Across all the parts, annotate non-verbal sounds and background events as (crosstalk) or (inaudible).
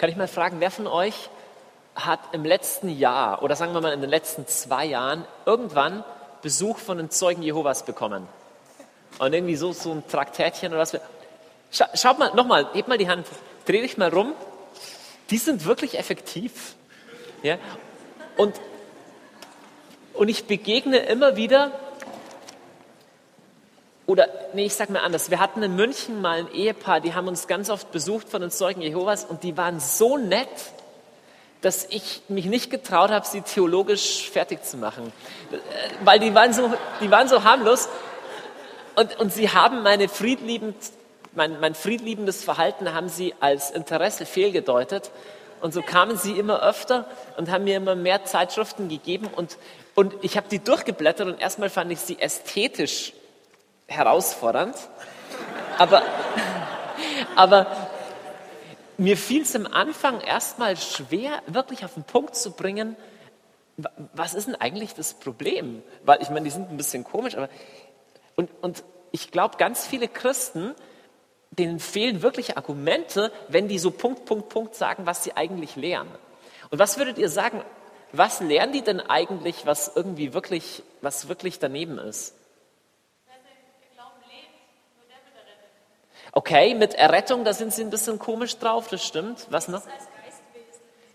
Kann ich mal fragen, wer von euch hat im letzten Jahr oder sagen wir mal in den letzten zwei Jahren irgendwann Besuch von den Zeugen Jehovas bekommen? Und irgendwie so, so ein Traktätchen oder was. Scha schaut mal, nochmal, hebt mal die Hand, dreh dich mal rum. Die sind wirklich effektiv. Ja? Und, und ich begegne immer wieder, oder nee, ich sag mal anders, wir hatten in München mal ein Ehepaar, die haben uns ganz oft besucht von den Zeugen Jehovas und die waren so nett, dass ich mich nicht getraut habe, sie theologisch fertig zu machen. Weil die waren so, die waren so harmlos. Und, und sie haben meine friedliebend, mein, mein friedliebendes Verhalten haben sie als Interesse fehlgedeutet. Und so kamen sie immer öfter und haben mir immer mehr Zeitschriften gegeben. Und, und ich habe die durchgeblättert und erstmal fand ich sie ästhetisch herausfordernd. Aber, aber mir fiel es am Anfang erstmal schwer, wirklich auf den Punkt zu bringen, was ist denn eigentlich das Problem? Weil ich meine, die sind ein bisschen komisch, aber und, und ich glaube, ganz viele Christen, denen fehlen wirklich Argumente, wenn die so Punkt, Punkt, Punkt sagen, was sie eigentlich lernen. Und was würdet ihr sagen, was lernen die denn eigentlich, was irgendwie wirklich, was wirklich daneben ist? Okay, mit Errettung, da sind sie ein bisschen komisch drauf, das stimmt. Was noch?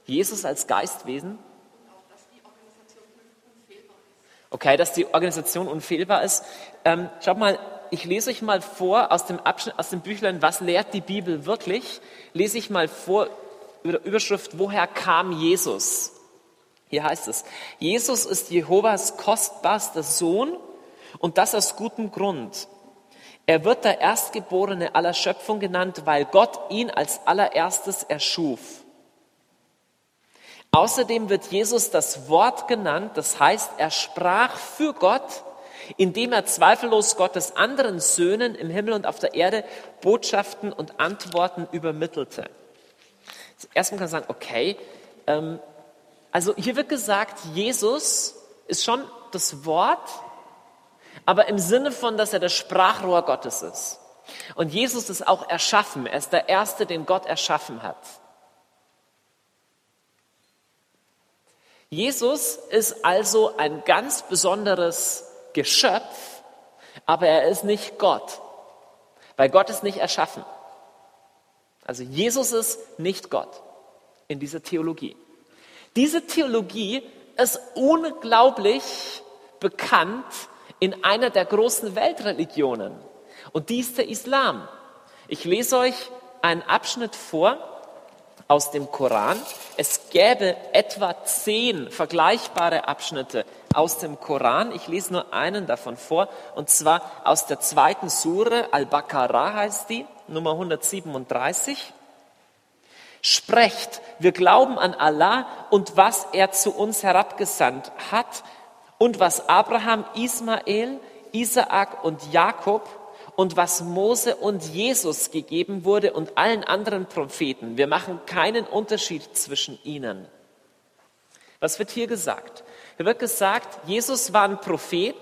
Jesus als Geistwesen. Okay, dass die Organisation unfehlbar ist. Ähm, schaut mal, ich lese euch mal vor aus dem Abschnitt, aus dem Büchlein, was lehrt die Bibel wirklich? Lese ich mal vor, Überschrift, woher kam Jesus? Hier heißt es, Jesus ist Jehovas kostbarster Sohn und das aus gutem Grund. Er wird der Erstgeborene aller Schöpfung genannt, weil Gott ihn als allererstes erschuf. Außerdem wird Jesus das Wort genannt, das heißt, er sprach für Gott, indem er zweifellos Gottes anderen Söhnen im Himmel und auf der Erde Botschaften und Antworten übermittelte. Erstmal kann man sagen, okay, ähm, also hier wird gesagt, Jesus ist schon das Wort, aber im Sinne von, dass er das Sprachrohr Gottes ist. Und Jesus ist auch erschaffen. Er ist der Erste, den Gott erschaffen hat. Jesus ist also ein ganz besonderes Geschöpf, aber er ist nicht Gott, weil Gott ist nicht erschaffen. Also Jesus ist nicht Gott in dieser Theologie. Diese Theologie ist unglaublich bekannt in einer der großen Weltreligionen. Und die ist der Islam. Ich lese euch einen Abschnitt vor aus dem Koran. Es gäbe etwa zehn vergleichbare Abschnitte aus dem Koran. Ich lese nur einen davon vor, und zwar aus der zweiten Sure, Al-Baqarah heißt die, Nummer 137. Sprecht, wir glauben an Allah und was er zu uns herabgesandt hat und was Abraham, Ismael, Isaak und Jakob und was Mose und Jesus gegeben wurde und allen anderen Propheten. Wir machen keinen Unterschied zwischen ihnen. Was wird hier gesagt? Hier wird gesagt, Jesus war ein Prophet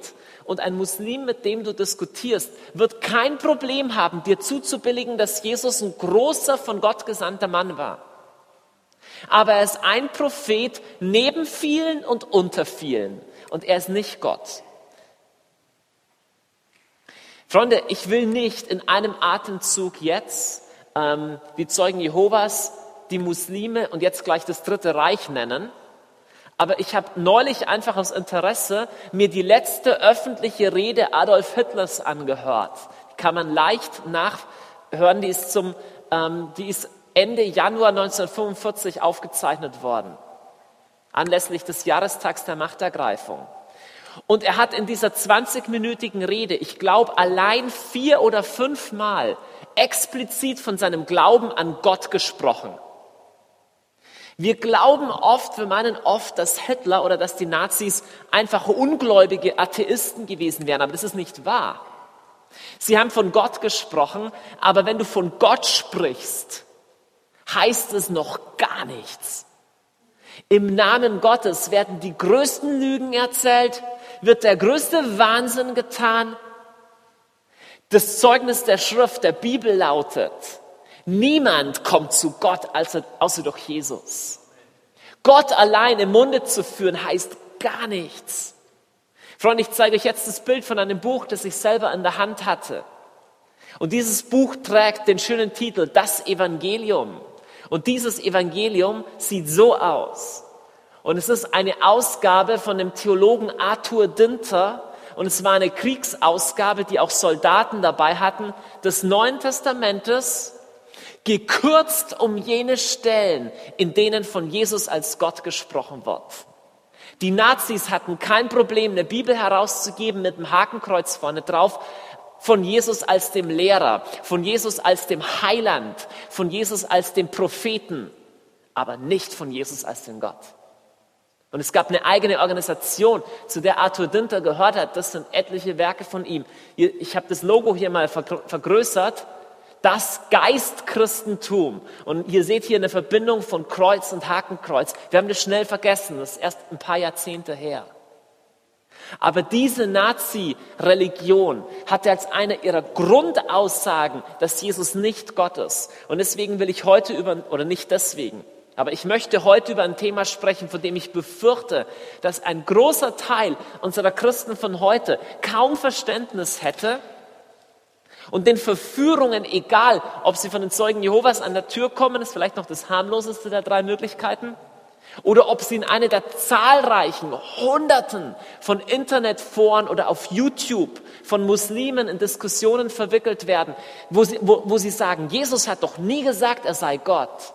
und ein Muslim, mit dem du diskutierst, wird kein Problem haben, dir zuzubilligen, dass Jesus ein großer, von Gott gesandter Mann war. Aber er ist ein Prophet neben vielen und unter vielen und er ist nicht Gott. Freunde, ich will nicht in einem Atemzug jetzt ähm, die Zeugen Jehovas, die Muslime und jetzt gleich das Dritte Reich nennen. Aber ich habe neulich einfach aus Interesse mir die letzte öffentliche Rede Adolf Hitlers angehört. Die kann man leicht nachhören. Die ist, zum, ähm, die ist Ende Januar 1945 aufgezeichnet worden anlässlich des Jahrestags der Machtergreifung. Und er hat in dieser 20-minütigen Rede, ich glaube, allein vier oder fünfmal explizit von seinem Glauben an Gott gesprochen. Wir glauben oft, wir meinen oft, dass Hitler oder dass die Nazis einfach ungläubige Atheisten gewesen wären, aber das ist nicht wahr. Sie haben von Gott gesprochen, aber wenn du von Gott sprichst, heißt es noch gar nichts. Im Namen Gottes werden die größten Lügen erzählt, wird der größte Wahnsinn getan. Das Zeugnis der Schrift, der Bibel lautet, Niemand kommt zu Gott außer durch Jesus. Gott allein im Munde zu führen heißt gar nichts. Freunde, ich zeige euch jetzt das Bild von einem Buch, das ich selber in der Hand hatte. Und dieses Buch trägt den schönen Titel Das Evangelium. Und dieses Evangelium sieht so aus. Und es ist eine Ausgabe von dem Theologen Arthur Dinter. Und es war eine Kriegsausgabe, die auch Soldaten dabei hatten, des Neuen Testamentes, gekürzt um jene Stellen, in denen von Jesus als Gott gesprochen wird. Die Nazis hatten kein Problem, eine Bibel herauszugeben mit einem Hakenkreuz vorne drauf, von Jesus als dem Lehrer, von Jesus als dem Heiland, von Jesus als dem Propheten, aber nicht von Jesus als dem Gott. Und es gab eine eigene Organisation, zu der Arthur Dinter gehört hat. Das sind etliche Werke von ihm. Ich habe das Logo hier mal vergrößert. Das Geistchristentum. Und ihr seht hier eine Verbindung von Kreuz und Hakenkreuz. Wir haben das schnell vergessen. Das ist erst ein paar Jahrzehnte her. Aber diese Nazi-Religion hatte als eine ihrer Grundaussagen, dass Jesus nicht Gott ist. Und deswegen will ich heute über, oder nicht deswegen, aber ich möchte heute über ein Thema sprechen, von dem ich befürchte, dass ein großer Teil unserer Christen von heute kaum Verständnis hätte und den Verführungen, egal ob sie von den Zeugen Jehovas an der Tür kommen, ist vielleicht noch das harmloseste der drei Möglichkeiten, oder ob sie in eine der zahlreichen Hunderten von Internetforen oder auf YouTube von Muslimen in Diskussionen verwickelt werden, wo sie, wo, wo sie sagen, Jesus hat doch nie gesagt, er sei Gott.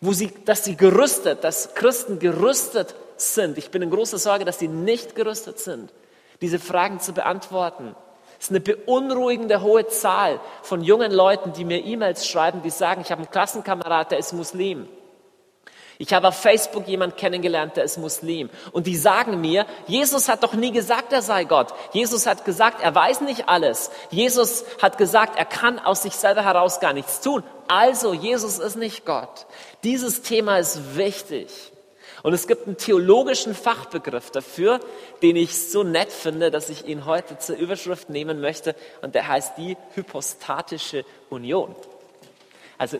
Wo sie, dass sie gerüstet, dass Christen gerüstet sind. Ich bin in großer Sorge, dass sie nicht gerüstet sind, diese Fragen zu beantworten. Es ist eine beunruhigende hohe Zahl von jungen Leuten, die mir E-Mails schreiben, die sagen, ich habe einen Klassenkamerad, der ist Muslim. Ich habe auf Facebook jemand kennengelernt, der ist Muslim. Und die sagen mir, Jesus hat doch nie gesagt, er sei Gott. Jesus hat gesagt, er weiß nicht alles. Jesus hat gesagt, er kann aus sich selber heraus gar nichts tun. Also, Jesus ist nicht Gott. Dieses Thema ist wichtig. Und es gibt einen theologischen Fachbegriff dafür, den ich so nett finde, dass ich ihn heute zur Überschrift nehmen möchte. Und der heißt die hypostatische Union. Also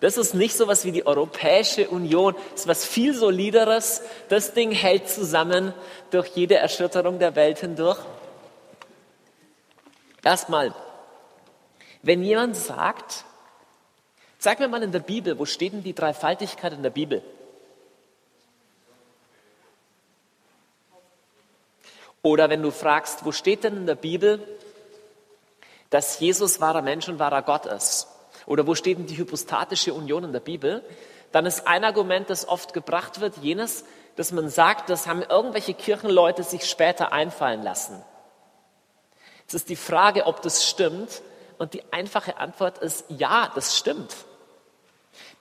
das ist nicht so was wie die Europäische Union, das ist was viel solideres. Das Ding hält zusammen durch jede Erschütterung der Welt hindurch. Erstmal, wenn jemand sagt, sag mir mal in der Bibel, wo steht denn die Dreifaltigkeit in der Bibel? Oder wenn du fragst, wo steht denn in der Bibel, dass Jesus wahrer Mensch und wahrer Gott ist? Oder wo steht denn die hypostatische Union in der Bibel? Dann ist ein Argument, das oft gebracht wird, jenes, dass man sagt, das haben irgendwelche Kirchenleute sich später einfallen lassen. Es ist die Frage, ob das stimmt. Und die einfache Antwort ist, ja, das stimmt.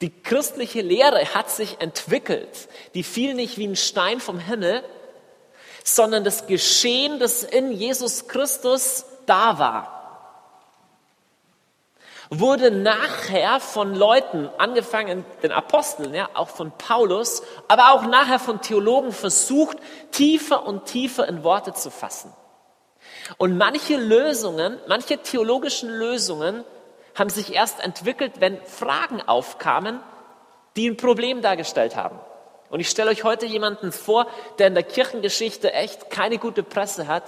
Die christliche Lehre hat sich entwickelt. Die fiel nicht wie ein Stein vom Himmel, sondern das Geschehen, das in Jesus Christus da war wurde nachher von Leuten, angefangen den Aposteln, ja, auch von Paulus, aber auch nachher von Theologen versucht, tiefer und tiefer in Worte zu fassen. Und manche Lösungen, manche theologischen Lösungen haben sich erst entwickelt, wenn Fragen aufkamen, die ein Problem dargestellt haben. Und ich stelle euch heute jemanden vor, der in der Kirchengeschichte echt keine gute Presse hat,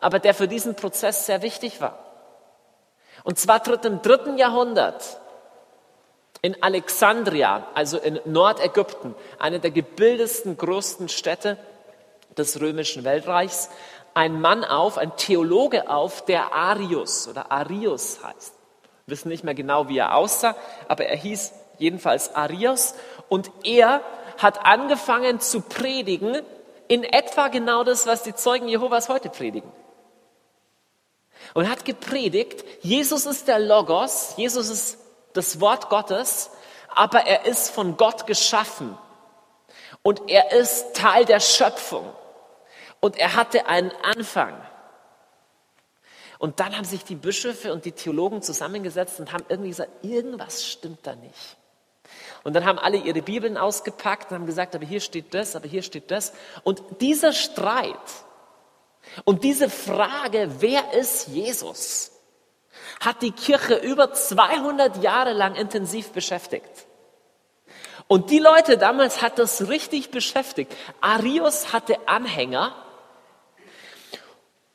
aber der für diesen Prozess sehr wichtig war. Und zwar tritt im dritten Jahrhundert in Alexandria, also in Nordägypten, eine der gebildetsten, größten Städte des römischen Weltreichs, ein Mann auf, ein Theologe auf, der Arius oder Arius heißt. Wir wissen nicht mehr genau, wie er aussah, aber er hieß jedenfalls Arius und er hat angefangen zu predigen in etwa genau das, was die Zeugen Jehovas heute predigen und hat gepredigt, Jesus ist der Logos, Jesus ist das Wort Gottes, aber er ist von Gott geschaffen und er ist Teil der Schöpfung und er hatte einen Anfang. Und dann haben sich die Bischöfe und die Theologen zusammengesetzt und haben irgendwie gesagt, irgendwas stimmt da nicht. Und dann haben alle ihre Bibeln ausgepackt und haben gesagt, aber hier steht das, aber hier steht das. Und dieser Streit und diese Frage, wer ist Jesus, hat die Kirche über 200 Jahre lang intensiv beschäftigt. Und die Leute damals hat das richtig beschäftigt. Arius hatte Anhänger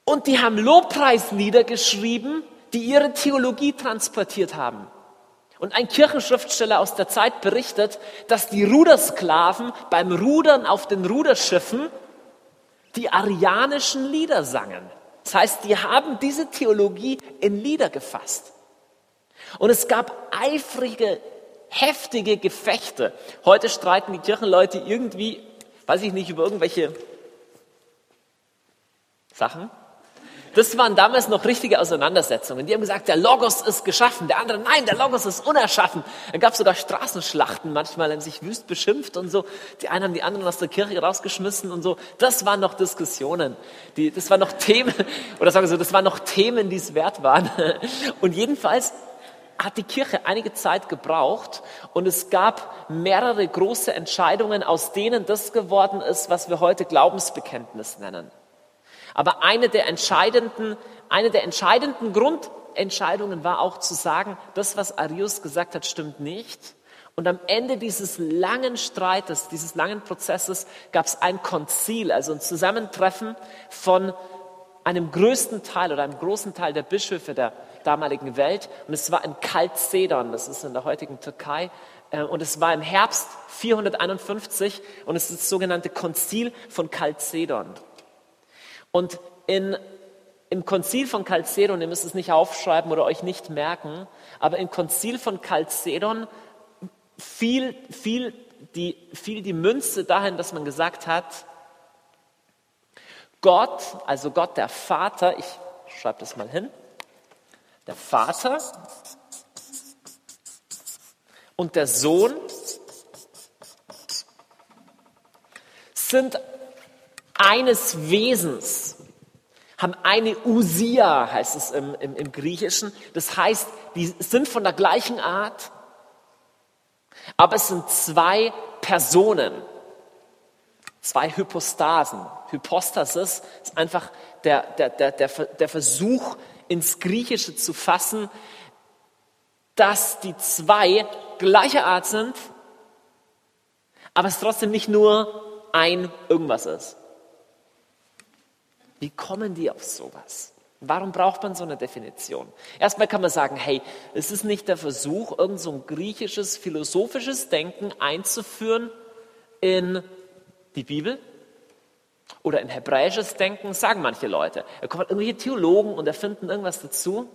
und die haben Lobpreislieder geschrieben, die ihre Theologie transportiert haben. Und ein Kirchenschriftsteller aus der Zeit berichtet, dass die Rudersklaven beim Rudern auf den Ruderschiffen die arianischen Lieder sangen. Das heißt, die haben diese Theologie in Lieder gefasst. Und es gab eifrige, heftige Gefechte. Heute streiten die Kirchenleute irgendwie, weiß ich nicht, über irgendwelche Sachen. Das waren damals noch richtige Auseinandersetzungen. Die haben gesagt, der Logos ist geschaffen. Der andere, nein, der Logos ist unerschaffen. Dann gab es sogar Straßenschlachten manchmal, haben sich wüst beschimpft und so. Die einen haben die anderen aus der Kirche rausgeschmissen und so. Das waren noch Diskussionen. Die, das waren noch Themen, (laughs) oder sagen wir so, das waren noch Themen, die es wert waren. (laughs) Und jedenfalls hat die Kirche einige Zeit gebraucht und es gab mehrere große Entscheidungen, aus denen das geworden ist, was wir heute Glaubensbekenntnis nennen. Aber eine der entscheidenden, eine der entscheidenden Grundentscheidungen war auch zu sagen, das, was Arius gesagt hat, stimmt nicht. Und am Ende dieses langen Streites, dieses langen Prozesses gab es ein Konzil, also ein Zusammentreffen von einem größten Teil oder einem großen Teil der Bischöfe der damaligen Welt. Und es war in Kaltsedon, das ist in der heutigen Türkei. Äh, und es war im Herbst 451 und es ist das sogenannte Konzil von Kaltsedon. Und in, im Konzil von Chalcedon, ihr müsst es nicht aufschreiben oder euch nicht merken, aber im Konzil von Chalcedon fiel, fiel, die, fiel die Münze dahin, dass man gesagt hat, Gott, also Gott der Vater, ich schreibe das mal hin, der Vater und der Sohn sind eines Wesens, haben eine Usia, heißt es im, im, im Griechischen. Das heißt, die sind von der gleichen Art, aber es sind zwei Personen, zwei Hypostasen. Hypostasis ist einfach der, der, der, der, der Versuch, ins Griechische zu fassen, dass die zwei gleicher Art sind, aber es trotzdem nicht nur ein irgendwas ist. Wie kommen die auf sowas? Warum braucht man so eine Definition? Erstmal kann man sagen, hey, es ist nicht der Versuch, irgend so ein griechisches, philosophisches Denken einzuführen in die Bibel oder in hebräisches Denken, sagen manche Leute. Da kommen irgendwelche Theologen und erfinden irgendwas dazu.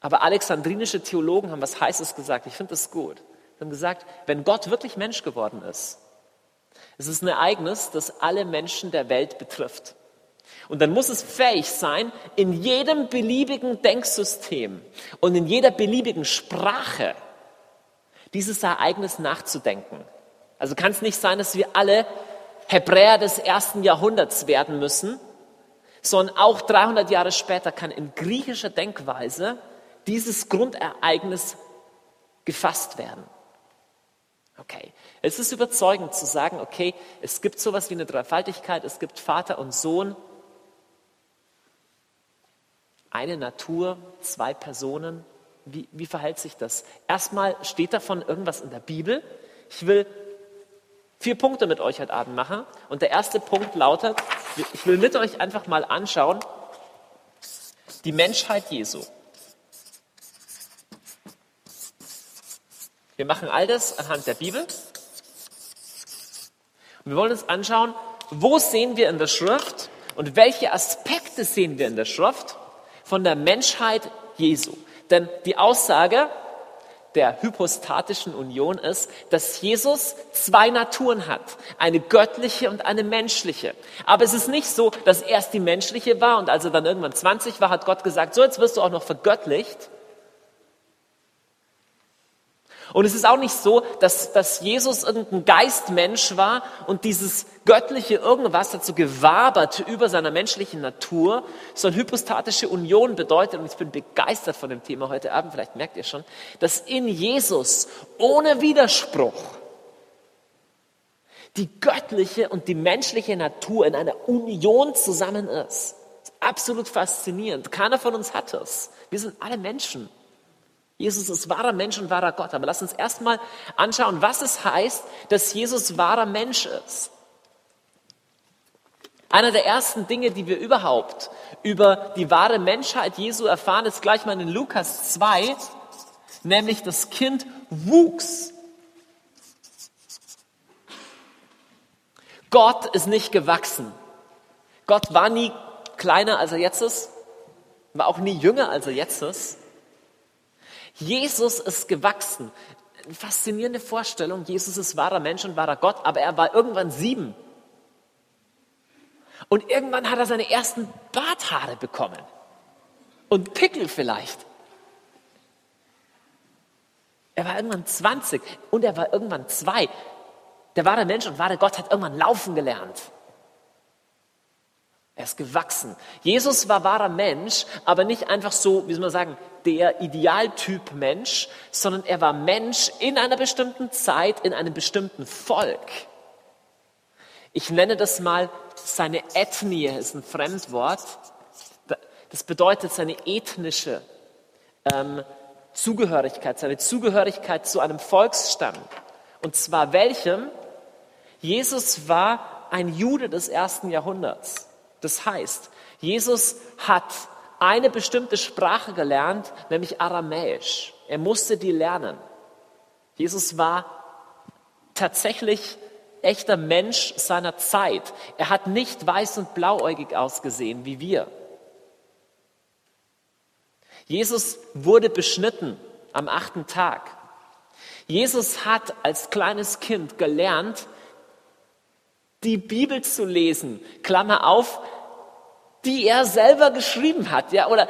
Aber alexandrinische Theologen haben was Heißes gesagt. Ich finde das gut. Sie haben gesagt, wenn Gott wirklich Mensch geworden ist, es ist ein Ereignis, das alle Menschen der Welt betrifft. Und dann muss es fähig sein, in jedem beliebigen Denksystem und in jeder beliebigen Sprache dieses Ereignis nachzudenken. Also kann es nicht sein, dass wir alle Hebräer des ersten Jahrhunderts werden müssen, sondern auch 300 Jahre später kann in griechischer Denkweise dieses Grundereignis gefasst werden. Okay, es ist überzeugend zu sagen, okay, es gibt sowas wie eine Dreifaltigkeit, es gibt Vater und Sohn, eine Natur, zwei Personen. Wie, wie verhält sich das? Erstmal steht davon irgendwas in der Bibel. Ich will vier Punkte mit euch heute Abend machen. Und der erste Punkt lautet, ich will mit euch einfach mal anschauen, die Menschheit Jesu. Wir machen all das anhand der Bibel. Und wir wollen uns anschauen, wo sehen wir in der Schrift und welche Aspekte sehen wir in der Schrift von der Menschheit Jesu. Denn die Aussage der hypostatischen Union ist, dass Jesus zwei Naturen hat, eine göttliche und eine menschliche. Aber es ist nicht so, dass erst die menschliche war und als er dann irgendwann 20 war, hat Gott gesagt, so jetzt wirst du auch noch vergöttlicht, und es ist auch nicht so, dass, dass Jesus irgendein Geistmensch war und dieses göttliche irgendwas dazu gewabert über seiner menschlichen Natur, sondern hypostatische Union bedeutet, und ich bin begeistert von dem Thema heute Abend, vielleicht merkt ihr schon, dass in Jesus ohne Widerspruch die göttliche und die menschliche Natur in einer Union zusammen ist. Das absolut faszinierend. Keiner von uns hat es. Wir sind alle Menschen. Jesus ist wahrer Mensch und wahrer Gott. Aber lass uns erstmal anschauen, was es heißt, dass Jesus wahrer Mensch ist. Einer der ersten Dinge, die wir überhaupt über die wahre Menschheit Jesu erfahren, ist gleich mal in Lukas 2, nämlich das Kind wuchs. Gott ist nicht gewachsen. Gott war nie kleiner, als er jetzt ist, war auch nie jünger, als er jetzt ist. Jesus ist gewachsen. Eine faszinierende Vorstellung. Jesus ist wahrer Mensch und wahrer Gott, aber er war irgendwann sieben. Und irgendwann hat er seine ersten Barthaare bekommen. Und Pickel vielleicht. Er war irgendwann 20 und er war irgendwann zwei. Der wahre Mensch und wahre Gott hat irgendwann laufen gelernt. Er ist gewachsen. Jesus war wahrer Mensch, aber nicht einfach so, wie soll man sagen, der Idealtyp Mensch, sondern er war Mensch in einer bestimmten Zeit, in einem bestimmten Volk. Ich nenne das mal seine Ethnie, ist ein Fremdwort. Das bedeutet seine ethnische ähm, Zugehörigkeit, seine Zugehörigkeit zu einem Volksstamm. Und zwar welchem? Jesus war ein Jude des ersten Jahrhunderts. Das heißt, Jesus hat eine bestimmte Sprache gelernt, nämlich Aramäisch. Er musste die lernen. Jesus war tatsächlich echter Mensch seiner Zeit. Er hat nicht weiß und blauäugig ausgesehen wie wir. Jesus wurde beschnitten am achten Tag. Jesus hat als kleines Kind gelernt, die Bibel zu lesen, Klammer auf, die er selber geschrieben hat, ja, oder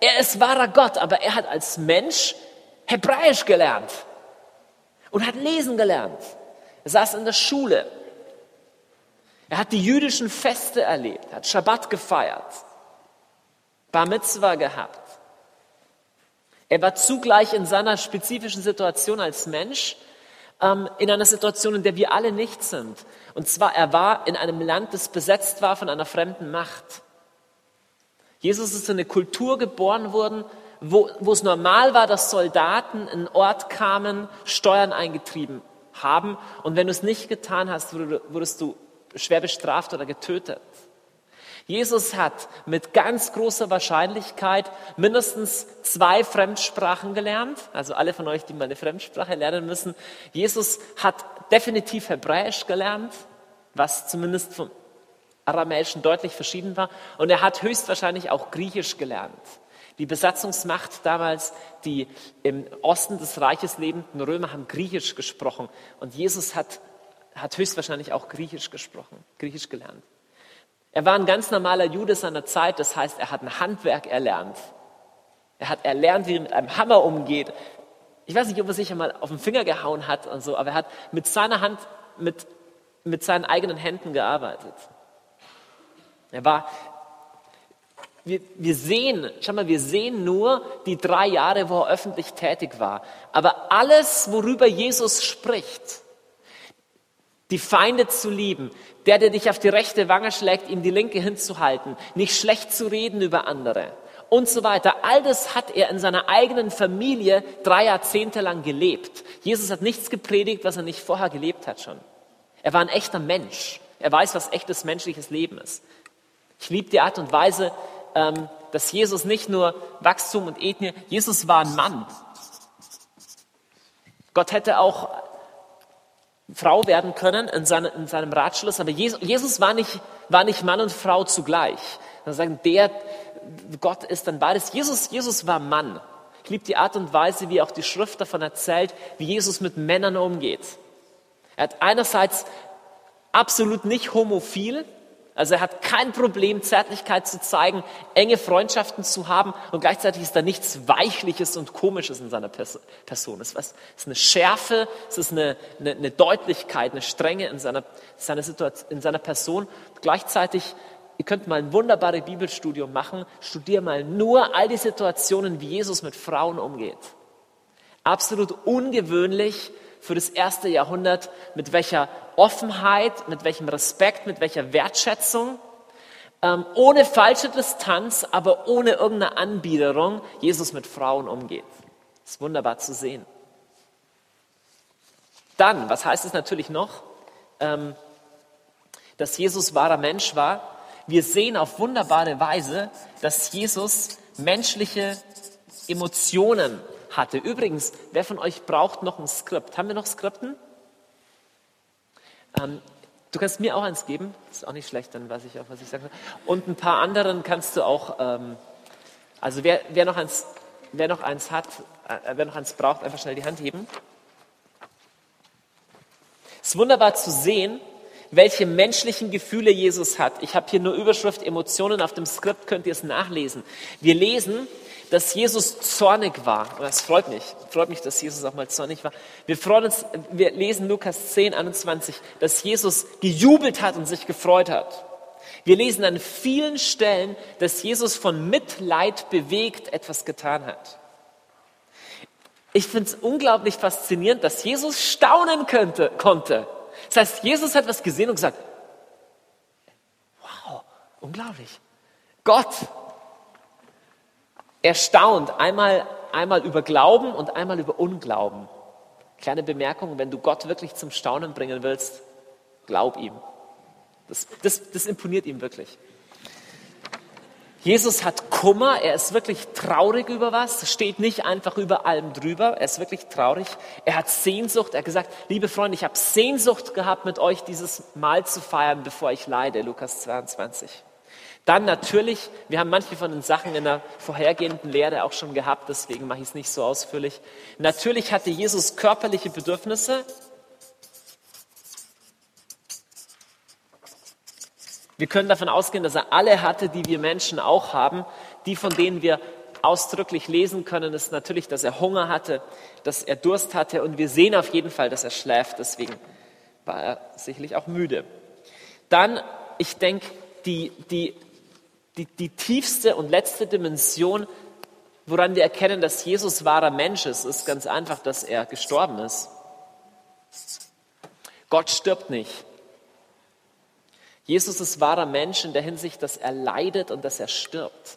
er ist wahrer Gott, aber er hat als Mensch Hebräisch gelernt und hat lesen gelernt. Er saß in der Schule. Er hat die jüdischen Feste erlebt, hat Schabbat gefeiert, Bar Mitzvah gehabt. Er war zugleich in seiner spezifischen Situation als Mensch ähm, in einer Situation, in der wir alle nicht sind. Und zwar, er war in einem Land, das besetzt war von einer fremden Macht. Jesus ist in eine Kultur geboren worden, wo, wo es normal war, dass Soldaten in Ort kamen, Steuern eingetrieben haben. Und wenn du es nicht getan hast, wurdest du schwer bestraft oder getötet. Jesus hat mit ganz großer Wahrscheinlichkeit mindestens zwei Fremdsprachen gelernt. Also alle von euch, die mal eine Fremdsprache lernen müssen. Jesus hat definitiv Hebräisch gelernt, was zumindest vom Aramäischen deutlich verschieden war. Und er hat höchstwahrscheinlich auch Griechisch gelernt. Die Besatzungsmacht damals, die im Osten des Reiches lebenden Römer haben Griechisch gesprochen. Und Jesus hat, hat höchstwahrscheinlich auch Griechisch gesprochen, Griechisch gelernt. Er war ein ganz normaler Jude seiner Zeit, das heißt, er hat ein Handwerk erlernt. Er hat erlernt, wie er mit einem Hammer umgeht. Ich weiß nicht, ob er sich einmal auf den Finger gehauen hat und so, aber er hat mit seiner Hand, mit, mit seinen eigenen Händen gearbeitet. Er war, wir, wir sehen, schau mal, wir sehen nur die drei Jahre, wo er öffentlich tätig war. Aber alles, worüber Jesus spricht, die Feinde zu lieben, der, der dich auf die rechte Wange schlägt, ihm die linke hinzuhalten, nicht schlecht zu reden über andere und so weiter. All das hat er in seiner eigenen Familie drei Jahrzehnte lang gelebt. Jesus hat nichts gepredigt, was er nicht vorher gelebt hat schon. Er war ein echter Mensch. Er weiß, was echtes menschliches Leben ist. Ich liebe die Art und Weise, ähm, dass Jesus nicht nur Wachstum und Ethnie, Jesus war ein Mann. Gott hätte auch Frau werden können in, seine, in seinem Ratschluss, aber Jesus, Jesus, war, nicht, war nicht Mann und Frau zugleich. Dann sagen, der Gott ist dann beides. Jesus, Jesus war Mann. Ich liebe die Art und Weise, wie auch die Schrift davon erzählt, wie Jesus mit Männern umgeht. Er hat einerseits absolut nicht homophil, also er hat kein Problem, Zärtlichkeit zu zeigen, enge Freundschaften zu haben und gleichzeitig ist da nichts Weichliches und Komisches in seiner Person. Es ist eine Schärfe, es ist eine, eine, eine Deutlichkeit, eine Strenge in seiner, seiner, Situation, in seiner Person. gleichzeitig, ihr könnt mal ein wunderbares Bibelstudium machen, studier mal nur all die Situationen, wie Jesus mit Frauen umgeht. Absolut ungewöhnlich, für das erste Jahrhundert, mit welcher Offenheit, mit welchem Respekt, mit welcher Wertschätzung. ähm, ohne falsche Distanz, aber ohne irgendeine Anbiederung Jesus mit Frauen umgeht. Das ist wunderbar zu sehen. Dann, was heißt es natürlich noch? Ähm, dass Jesus wahrer Mensch war. Wir sehen auf wunderbare Weise, dass Jesus menschliche Emotionen hatte. Übrigens, wer von euch braucht noch ein Skript? Haben wir noch Skripten? Ähm, du kannst mir auch eins geben. Ist auch nicht schlecht, dann weiß ich auch, was ich sage. Und ein paar anderen kannst du auch, ähm, also wer, wer, noch eins, wer noch eins hat, äh, wer noch eins braucht, einfach schnell die Hand heben. Es ist wunderbar zu sehen, welche menschlichen Gefühle Jesus hat. Ich habe hier nur Überschrift Emotionen, auf dem Skript könnt ihr es nachlesen. Wir lesen, dass Jesus zornig war. Und das freut mich. Freut mich, dass Jesus auch mal zornig war. Wir freuen uns, wir lesen Lukas 10, 21, dass Jesus gejubelt hat und sich gefreut hat. Wir lesen an vielen Stellen, dass Jesus von Mitleid bewegt etwas getan hat. Ich finde es unglaublich faszinierend, dass Jesus staunen könnte, konnte. Das heißt, Jesus hat was gesehen und gesagt, wow, unglaublich. Gott erstaunt einmal, einmal über Glauben und einmal über Unglauben. Kleine Bemerkung, wenn du Gott wirklich zum Staunen bringen willst, glaub ihm. Das, das, das imponiert ihm wirklich. Jesus hat Kummer, er ist wirklich traurig über was, steht nicht einfach über allem drüber, er ist wirklich traurig. Er hat Sehnsucht, er hat gesagt, liebe Freunde, ich habe Sehnsucht gehabt, mit euch dieses Mahl zu feiern, bevor ich leide, Lukas 22. Dann natürlich, wir haben manche von den Sachen in der vorhergehenden Lehre auch schon gehabt, deswegen mache ich es nicht so ausführlich. Natürlich hatte Jesus körperliche Bedürfnisse, Wir können davon ausgehen, dass er alle hatte, die wir Menschen auch haben. Die, von denen wir ausdrücklich lesen können, ist natürlich, dass er Hunger hatte, dass er Durst hatte und wir sehen auf jeden Fall, dass er schläft. Deswegen war er sicherlich auch müde. Dann, ich denke, die, die, die, die tiefste und letzte Dimension, woran wir erkennen, dass Jesus wahrer Mensch ist, ist ganz einfach, dass er gestorben ist. Gott stirbt nicht. Jesus ist wahrer Mensch in der Hinsicht, dass er leidet und dass er stirbt.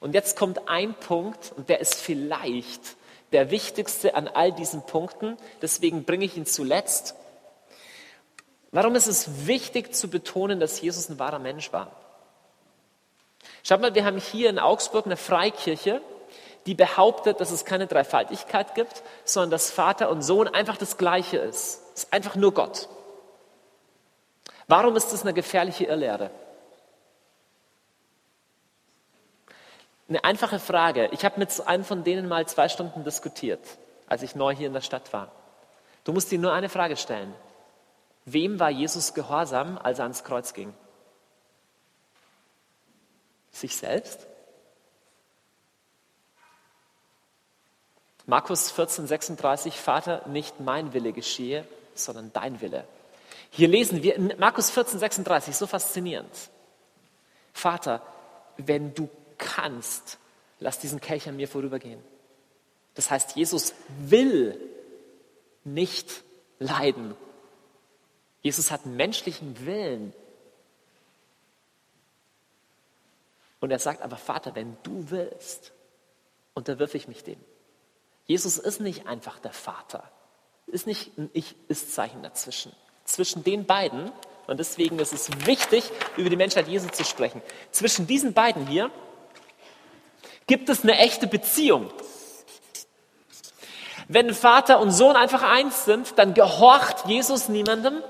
Und jetzt kommt ein Punkt, und der ist vielleicht der wichtigste an all diesen Punkten, deswegen bringe ich ihn zuletzt. Warum ist es wichtig zu betonen, dass Jesus ein wahrer Mensch war? Schaut mal, wir haben hier in Augsburg eine Freikirche, die behauptet, dass es keine Dreifaltigkeit gibt, sondern dass Vater und Sohn einfach das Gleiche ist. Es ist einfach nur Gott. Warum ist das eine gefährliche Irrlehre? Eine einfache Frage. Ich habe mit einem von denen mal zwei Stunden diskutiert, als ich neu hier in der Stadt war. Du musst dir nur eine Frage stellen. Wem war Jesus gehorsam, als er ans Kreuz ging? Sich selbst? Markus 14, 36, Vater, nicht mein Wille geschehe, sondern dein Wille. Hier lesen wir in Markus 14, 36, so faszinierend. Vater, wenn du kannst, lass diesen Kelch an mir vorübergehen. Das heißt, Jesus will nicht leiden. Jesus hat einen menschlichen Willen. Und er sagt aber, Vater, wenn du willst, unterwirfe ich mich dem. Jesus ist nicht einfach der Vater, ist nicht ein Ich-Ist-Zeichen dazwischen zwischen den beiden, und deswegen ist es wichtig, über die Menschheit Jesu zu sprechen, zwischen diesen beiden hier gibt es eine echte Beziehung. Wenn Vater und Sohn einfach eins sind, dann gehorcht Jesus niemandem.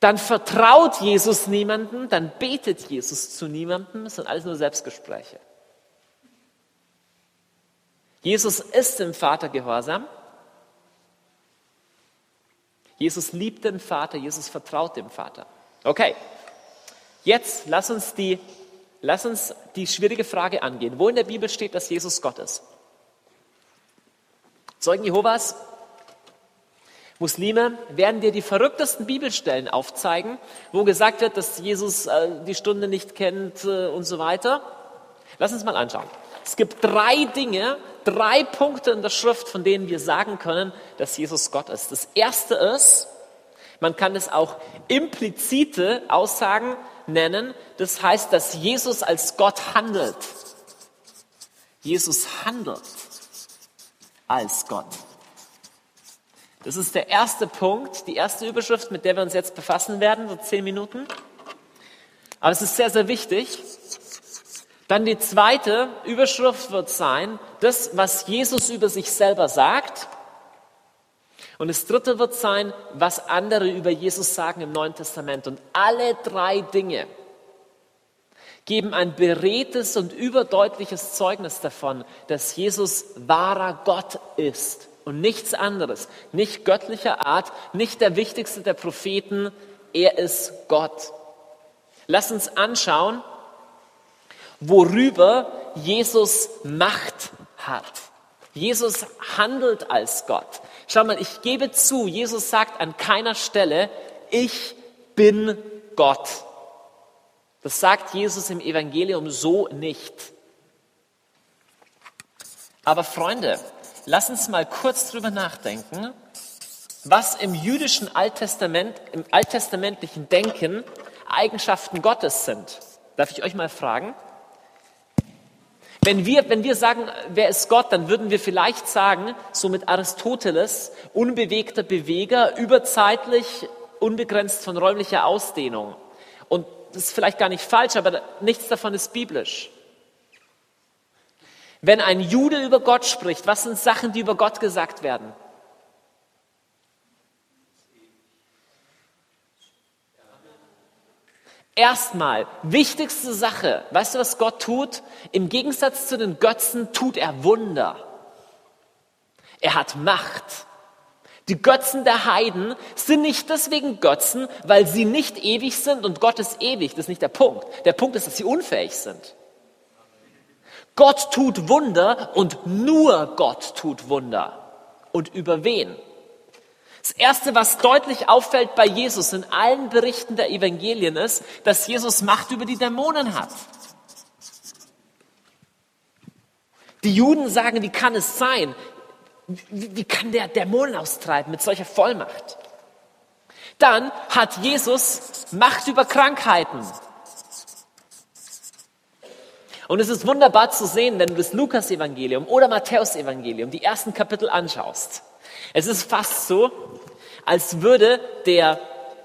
Dann vertraut Jesus niemandem, dann betet Jesus zu niemandem. Es sind alles nur Selbstgespräche. Jesus ist dem Vater gehorsam. Jesus liebt den Vater, Jesus vertraut dem Vater. Okay, jetzt lass uns die, lass uns die schwierige Frage angehen. Wo in der Bibel steht, dass Jesus Gott ist? Zeugen Jehovas, Muslime werden dir die verrücktesten Bibelstellen aufzeigen, wo gesagt wird, dass Jesus äh, die Stunde nicht kennt äh, und so weiter. Lass uns mal anschauen. Es gibt drei Dinge, drei Punkte in der Schrift, von denen wir sagen können, dass Jesus Gott ist. Das erste ist, Man kann es auch implizite Aussagen nennen. Das heißt, dass Jesus als Gott handelt. Jesus handelt als Gott. Das ist der erste Punkt, die erste Überschrift, mit der wir uns jetzt befassen werden, so zehn Minuten. Aber es ist sehr, sehr wichtig. Dann die zweite Überschrift wird sein, das, was Jesus über sich selber sagt. Und das dritte wird sein, was andere über Jesus sagen im Neuen Testament. Und alle drei Dinge geben ein beredtes und überdeutliches Zeugnis davon, dass Jesus wahrer Gott ist und nichts anderes, nicht göttlicher Art, nicht der wichtigste der Propheten, er ist Gott. Lass uns anschauen, worüber Jesus Macht hat. Jesus handelt als Gott. Schau mal, ich gebe zu, Jesus sagt an keiner Stelle, ich bin Gott. Das sagt Jesus im Evangelium so nicht. Aber Freunde, lass uns mal kurz drüber nachdenken, was im jüdischen Alttestament, im alttestamentlichen Denken Eigenschaften Gottes sind. Darf ich euch mal fragen? Wenn wir, wenn wir sagen, wer ist Gott, dann würden wir vielleicht sagen, so mit Aristoteles, unbewegter Beweger, überzeitlich, unbegrenzt von räumlicher Ausdehnung. Und das ist vielleicht gar nicht falsch, aber nichts davon ist biblisch. Wenn ein Jude über Gott spricht, was sind Sachen, die über Gott gesagt werden? Erstmal, wichtigste Sache, weißt du, was Gott tut? Im Gegensatz zu den Götzen tut er Wunder. Er hat Macht. Die Götzen der Heiden sind nicht deswegen Götzen, weil sie nicht ewig sind und Gott ist ewig. Das ist nicht der Punkt. Der Punkt ist, dass sie unfähig sind. Gott tut Wunder und nur Gott tut Wunder. Und über wen? Das Erste, was deutlich auffällt bei Jesus in allen Berichten der Evangelien ist, dass Jesus Macht über die Dämonen hat. Die Juden sagen, wie kann es sein? Wie, kann der Dämonen austreiben mit solcher Vollmacht? Dann hat Jesus Macht über Krankheiten. Und es ist wunderbar zu sehen, wenn du das Lukas-Evangelium oder Matthäus-Evangelium, die ersten Kapitel anschaust. Es ist fast so, als würde der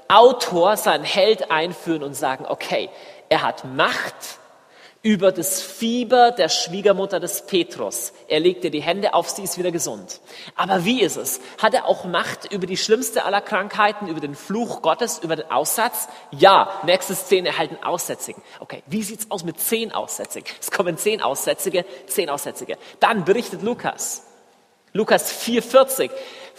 Autor seinen Held einführen und sagen, okay, er hat Macht über das Fieber der Schwiegermutter des Petrus. Er legt ihr die Hände auf, sie ist wieder gesund. Aber wie ist es? Hat er auch Macht über die schlimmste aller Krankheiten, über den Fluch Gottes, über den Aussatz? Ja, nächste Szene erhalten Aussätzigen. Okay, wie sieht's aus mit zehn Aussätzigen? Es kommen zehn Aussätzige, zehn Aussätzige. Dann berichtet Lukas. Lukas 4,40.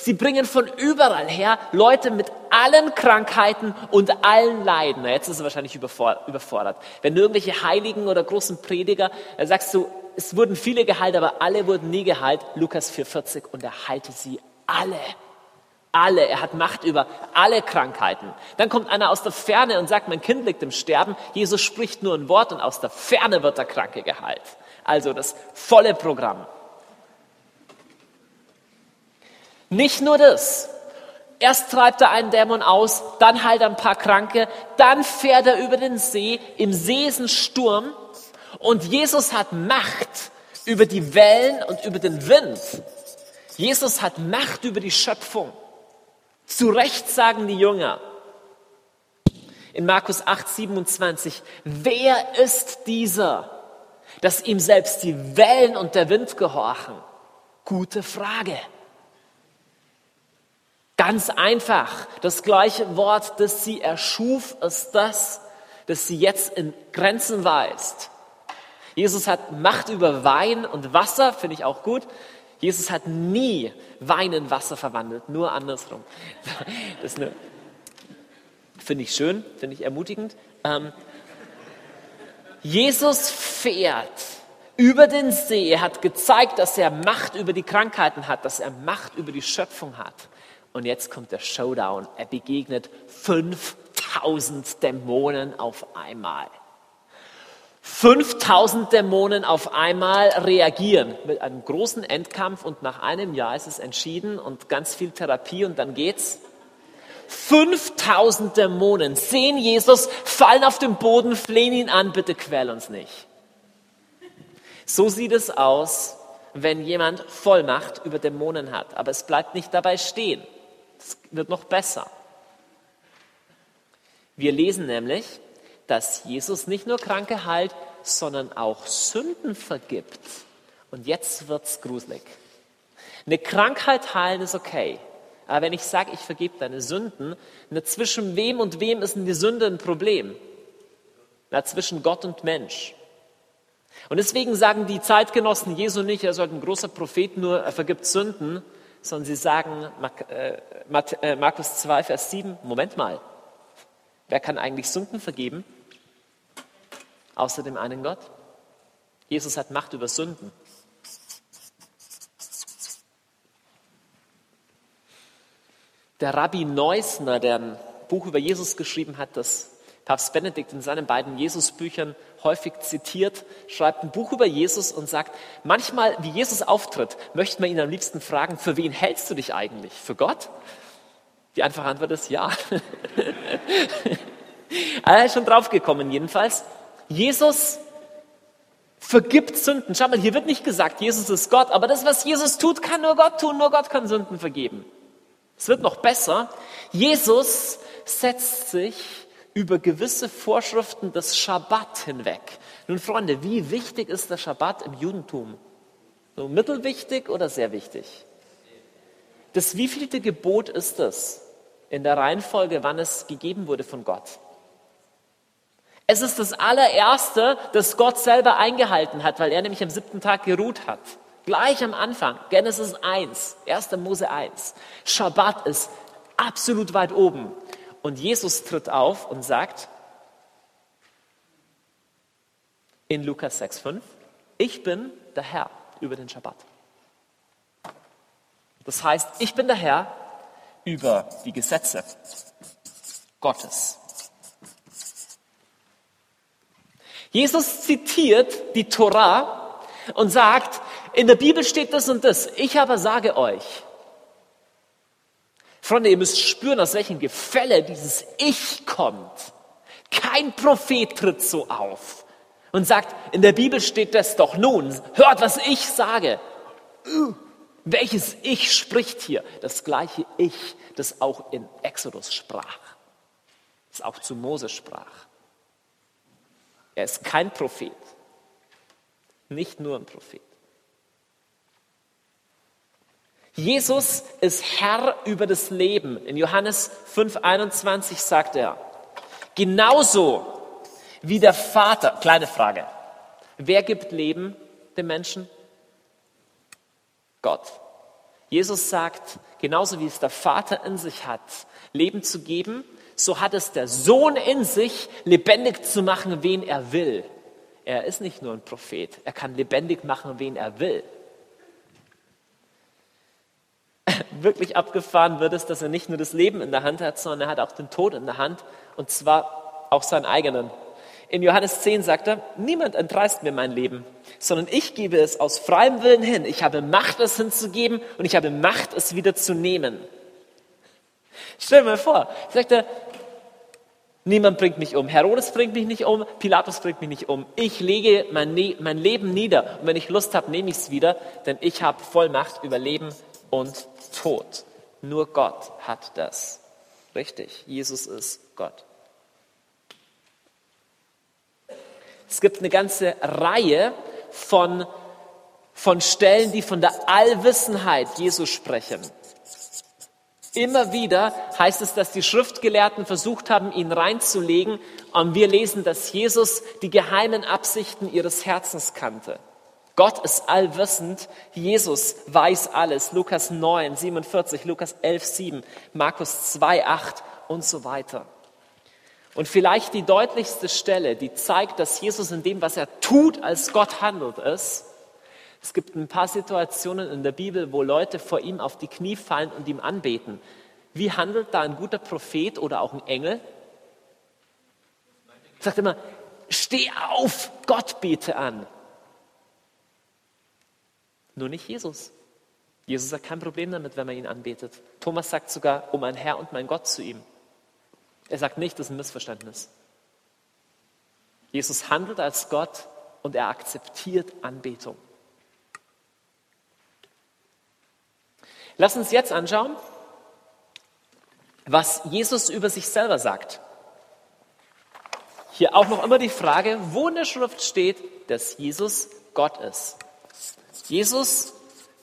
Sie bringen von überall her Leute mit allen Krankheiten und allen Leiden. Na, jetzt ist er wahrscheinlich überfordert. Wenn du irgendwelche Heiligen oder großen Prediger, dann sagst du, es wurden viele geheilt, aber alle wurden nie geheilt. Lukas 4,40 und er heilte sie alle. Alle. Er hat Macht über alle Krankheiten. Dann kommt einer aus der Ferne und sagt, mein Kind liegt im Sterben. Jesus spricht nur ein Wort und aus der Ferne wird der Kranke geheilt. Also das volle Programm. Nicht nur das. Erst treibt er einen Dämon aus, dann heilt er ein paar Kranke, dann fährt er über den See, im See ist ein Sturm und Jesus hat Macht über die Wellen und über den Wind. Jesus hat Macht über die Schöpfung. Zu Recht sagen die Jünger in Markus 8, 27, wer ist dieser, dass ihm selbst die Wellen und der Wind gehorchen? Gute Frage. Ganz einfach. Das gleiche Wort, das sie erschuf, ist das, das sie jetzt in Grenzen weist. Jesus hat Macht über Wein und Wasser, finde ich auch gut. Jesus hat nie Wein in Wasser verwandelt, nur andersrum. Das finde ich schön, finde ich ermutigend. Ähm, Jesus fährt über den See. Er hat gezeigt, dass er Macht über die Krankheiten hat, dass er Macht über die Schöpfung hat. Und jetzt kommt der Showdown. Er begegnet 5000 Dämonen auf einmal. 5000 Dämonen auf einmal reagieren mit einem großen Endkampf und nach einem Jahr ist es entschieden und ganz viel Therapie und dann geht's. 5000 Dämonen sehen Jesus, fallen auf den Boden, flehen ihn an, bitte quäl uns nicht. So sieht es aus, wenn jemand Vollmacht über Dämonen hat. Aber es bleibt nicht dabei stehen. Es wird noch besser. Wir lesen nämlich, dass Jesus nicht nur Kranke heilt, sondern auch Sünden vergibt. Und jetzt wird's gruselig. Eine Krankheit heilen ist okay. Aber wenn ich sage, ich vergebe deine Sünden, na, zwischen wem und wem ist denn die Sünde ein Problem? Na, zwischen Gott und Mensch. Und deswegen sagen die Zeitgenossen Jesu nicht, er sollte ein großer Prophet, nur er vergibt Sünden, sondern sie sagen, äh, äh, Markus 2, Vers 7, Moment mal, wer kann eigentlich Sünden vergeben? Außer dem einen Gott. Jesus hat Macht über Sünden. Der Rabbi Neusner, der ein Buch über Jesus geschrieben hat, das Papst Benedikt in seinen beiden Jesusbüchern häufig zitiert, schreibt ein Buch über Jesus und sagt, manchmal, wie Jesus auftritt, möchte man ihn am liebsten fragen, für wen hältst du dich eigentlich? Für Gott? Die einfache Antwort ist ja. (laughs) er ist schon draufgekommen jedenfalls. Jesus vergibt Sünden. Schau mal, hier wird nicht gesagt, Jesus ist Gott, aber das, was Jesus tut, kann nur Gott tun. Nur Gott kann Sünden vergeben. Es wird noch besser. Jesus setzt sich über gewisse Vorschriften des Schabbat hinweg. Nun, Freunde, wie wichtig ist der Schabbat im Judentum? So mittelwichtig oder sehr wichtig? Das wievielte Gebot ist es in der Reihenfolge, wann es gegeben wurde von Gott? Es ist das allererste, das Gott selber eingehalten hat, weil er nämlich am siebten Tag geruht hat. Gleich am Anfang, Genesis 1, 1. Mose 1. Schabbat ist absolut weit oben. Und Jesus tritt auf und sagt in Lukas 6,5, ich bin der Herr über den Schabbat. Das heißt, ich bin der Herr über die Gesetze Gottes. Jesus zitiert die Torah und sagt, in der Bibel steht das und das. Ich aber sage euch, Freunde, ihr müsst spüren, aus welchem Gefälle dieses Ich kommt. Kein Prophet tritt so auf und sagt, in der Bibel steht das doch nun, hört, was ich sage. Welches Ich spricht hier? Das gleiche Ich, das auch in Exodus sprach, das auch zu Mose sprach. Er ist kein Prophet, nicht nur ein Prophet. Jesus ist Herr über das Leben. In Johannes 5:21 sagt er, genauso wie der Vater, kleine Frage, wer gibt Leben dem Menschen? Gott. Jesus sagt, genauso wie es der Vater in sich hat, Leben zu geben, so hat es der Sohn in sich, lebendig zu machen, wen er will. Er ist nicht nur ein Prophet, er kann lebendig machen, wen er will. (laughs) wirklich abgefahren wird, ist, dass er nicht nur das Leben in der Hand hat, sondern er hat auch den Tod in der Hand und zwar auch seinen eigenen. In Johannes 10 sagt er, niemand entreißt mir mein Leben, sondern ich gebe es aus freiem Willen hin. Ich habe Macht, es hinzugeben und ich habe Macht, es wieder zu nehmen. Stell dir mal vor, sagt er, niemand bringt mich um. Herodes bringt mich nicht um, Pilatus bringt mich nicht um. Ich lege mein, ne mein Leben nieder und wenn ich Lust habe, nehme ich es wieder, denn ich habe Vollmacht über Leben und Tod. Nur Gott hat das. Richtig, Jesus ist Gott. Es gibt eine ganze Reihe von, von Stellen, die von der Allwissenheit Jesus sprechen. Immer wieder heißt es, dass die Schriftgelehrten versucht haben, ihn reinzulegen. Und wir lesen, dass Jesus die geheimen Absichten ihres Herzens kannte. Gott ist allwissend, Jesus weiß alles. Lukas 9, 47, Lukas 11, 7, Markus 2, 8 und so weiter. Und vielleicht die deutlichste Stelle, die zeigt, dass Jesus in dem, was er tut, als Gott handelt, ist, es gibt ein paar Situationen in der Bibel, wo Leute vor ihm auf die Knie fallen und ihm anbeten. Wie handelt da ein guter Prophet oder auch ein Engel? Sagt immer, steh auf, Gott bete an. Nur nicht Jesus. Jesus hat kein Problem damit, wenn man ihn anbetet. Thomas sagt sogar, oh mein Herr und mein Gott zu ihm. Er sagt nicht, das ist ein Missverständnis. Jesus handelt als Gott und er akzeptiert Anbetung. Lass uns jetzt anschauen, was Jesus über sich selber sagt. Hier auch noch immer die Frage, wo in der Schrift steht, dass Jesus Gott ist. Jesus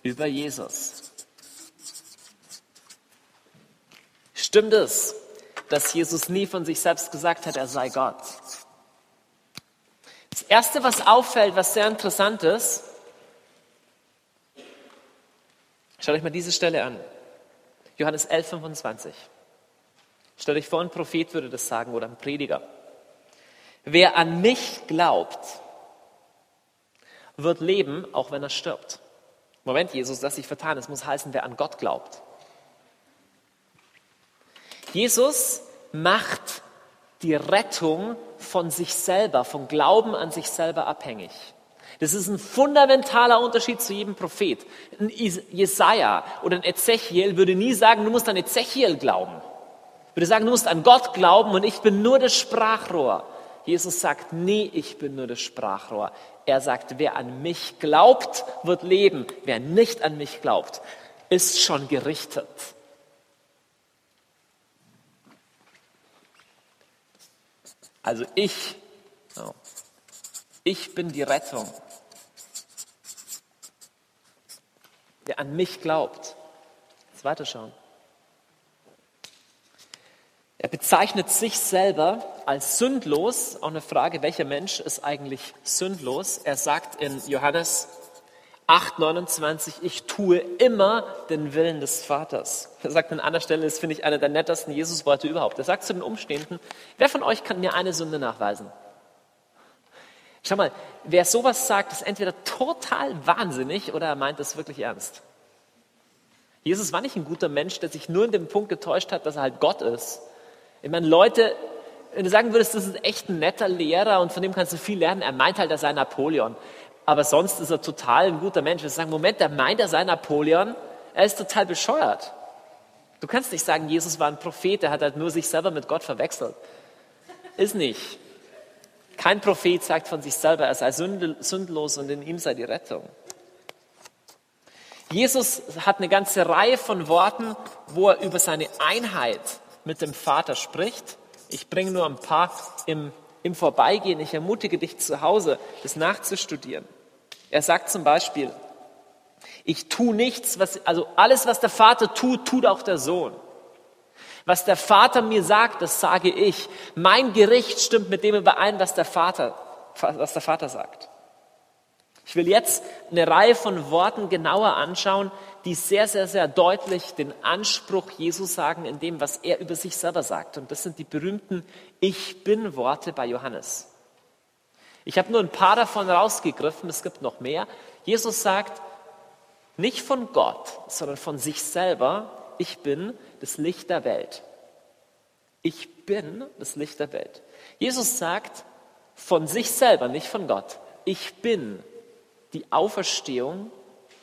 über Jesus. Stimmt es, dass Jesus nie von sich selbst gesagt hat, er sei Gott? Das Erste, was auffällt, was sehr interessant ist, schaut euch mal diese Stelle an. Johannes 11, 25. Stellt euch vor, ein Prophet würde das sagen oder ein Prediger. Wer an mich glaubt, wird leben, auch wenn er stirbt. Moment, Jesus, das sich vertan. Es muss heißen, wer an Gott glaubt. Jesus macht die Rettung von sich selber, vom Glauben an sich selber abhängig. Das ist ein fundamentaler Unterschied zu jedem Prophet. Ein Jesaja oder ein Ezechiel würde nie sagen, du musst an Ezechiel glauben. Würde sagen, du musst an Gott glauben und ich bin nur das Sprachrohr. Jesus sagt nie, ich bin nur das Sprachrohr. Er sagt, wer an mich glaubt, wird leben. Wer nicht an mich glaubt, ist schon gerichtet. Also ich, ich bin die Rettung. Wer an mich glaubt. Jetzt weiterschauen. Er bezeichnet sich selber als sündlos. Auch eine Frage, welcher Mensch ist eigentlich sündlos? Er sagt in Johannes 8, 29, ich tue immer den Willen des Vaters. Er sagt an anderer Stelle, das finde ich einer der nettesten Jesusworte überhaupt. Er sagt zu den Umstehenden, wer von euch kann mir eine Sünde nachweisen? Schau mal, wer sowas sagt, ist entweder total wahnsinnig oder er meint es wirklich ernst. Jesus war nicht ein guter Mensch, der sich nur in dem Punkt getäuscht hat, dass er halt Gott ist, ich meine, Leute, wenn du sagen würdest, das ist echt ein netter Lehrer und von dem kannst du viel lernen, er meint halt, er sei Napoleon. Aber sonst ist er total ein guter Mensch. Wir sagen, Moment, der meint, er sei Napoleon, er ist total bescheuert. Du kannst nicht sagen, Jesus war ein Prophet, er hat halt nur sich selber mit Gott verwechselt. Ist nicht. Kein Prophet sagt von sich selber, er sei sündlos und in ihm sei die Rettung. Jesus hat eine ganze Reihe von Worten, wo er über seine Einheit mit dem Vater spricht. Ich bringe nur ein paar im, im Vorbeigehen. Ich ermutige dich zu Hause, das nachzustudieren. Er sagt zum Beispiel, ich tue nichts, was, also alles, was der Vater tut, tut auch der Sohn. Was der Vater mir sagt, das sage ich. Mein Gericht stimmt mit dem überein, was der Vater, was der Vater sagt. Ich will jetzt eine Reihe von Worten genauer anschauen, die sehr, sehr, sehr deutlich den Anspruch Jesus sagen in dem, was er über sich selber sagt. Und das sind die berühmten Ich bin Worte bei Johannes. Ich habe nur ein paar davon rausgegriffen, es gibt noch mehr. Jesus sagt nicht von Gott, sondern von sich selber, ich bin das Licht der Welt. Ich bin das Licht der Welt. Jesus sagt von sich selber, nicht von Gott, ich bin die Auferstehung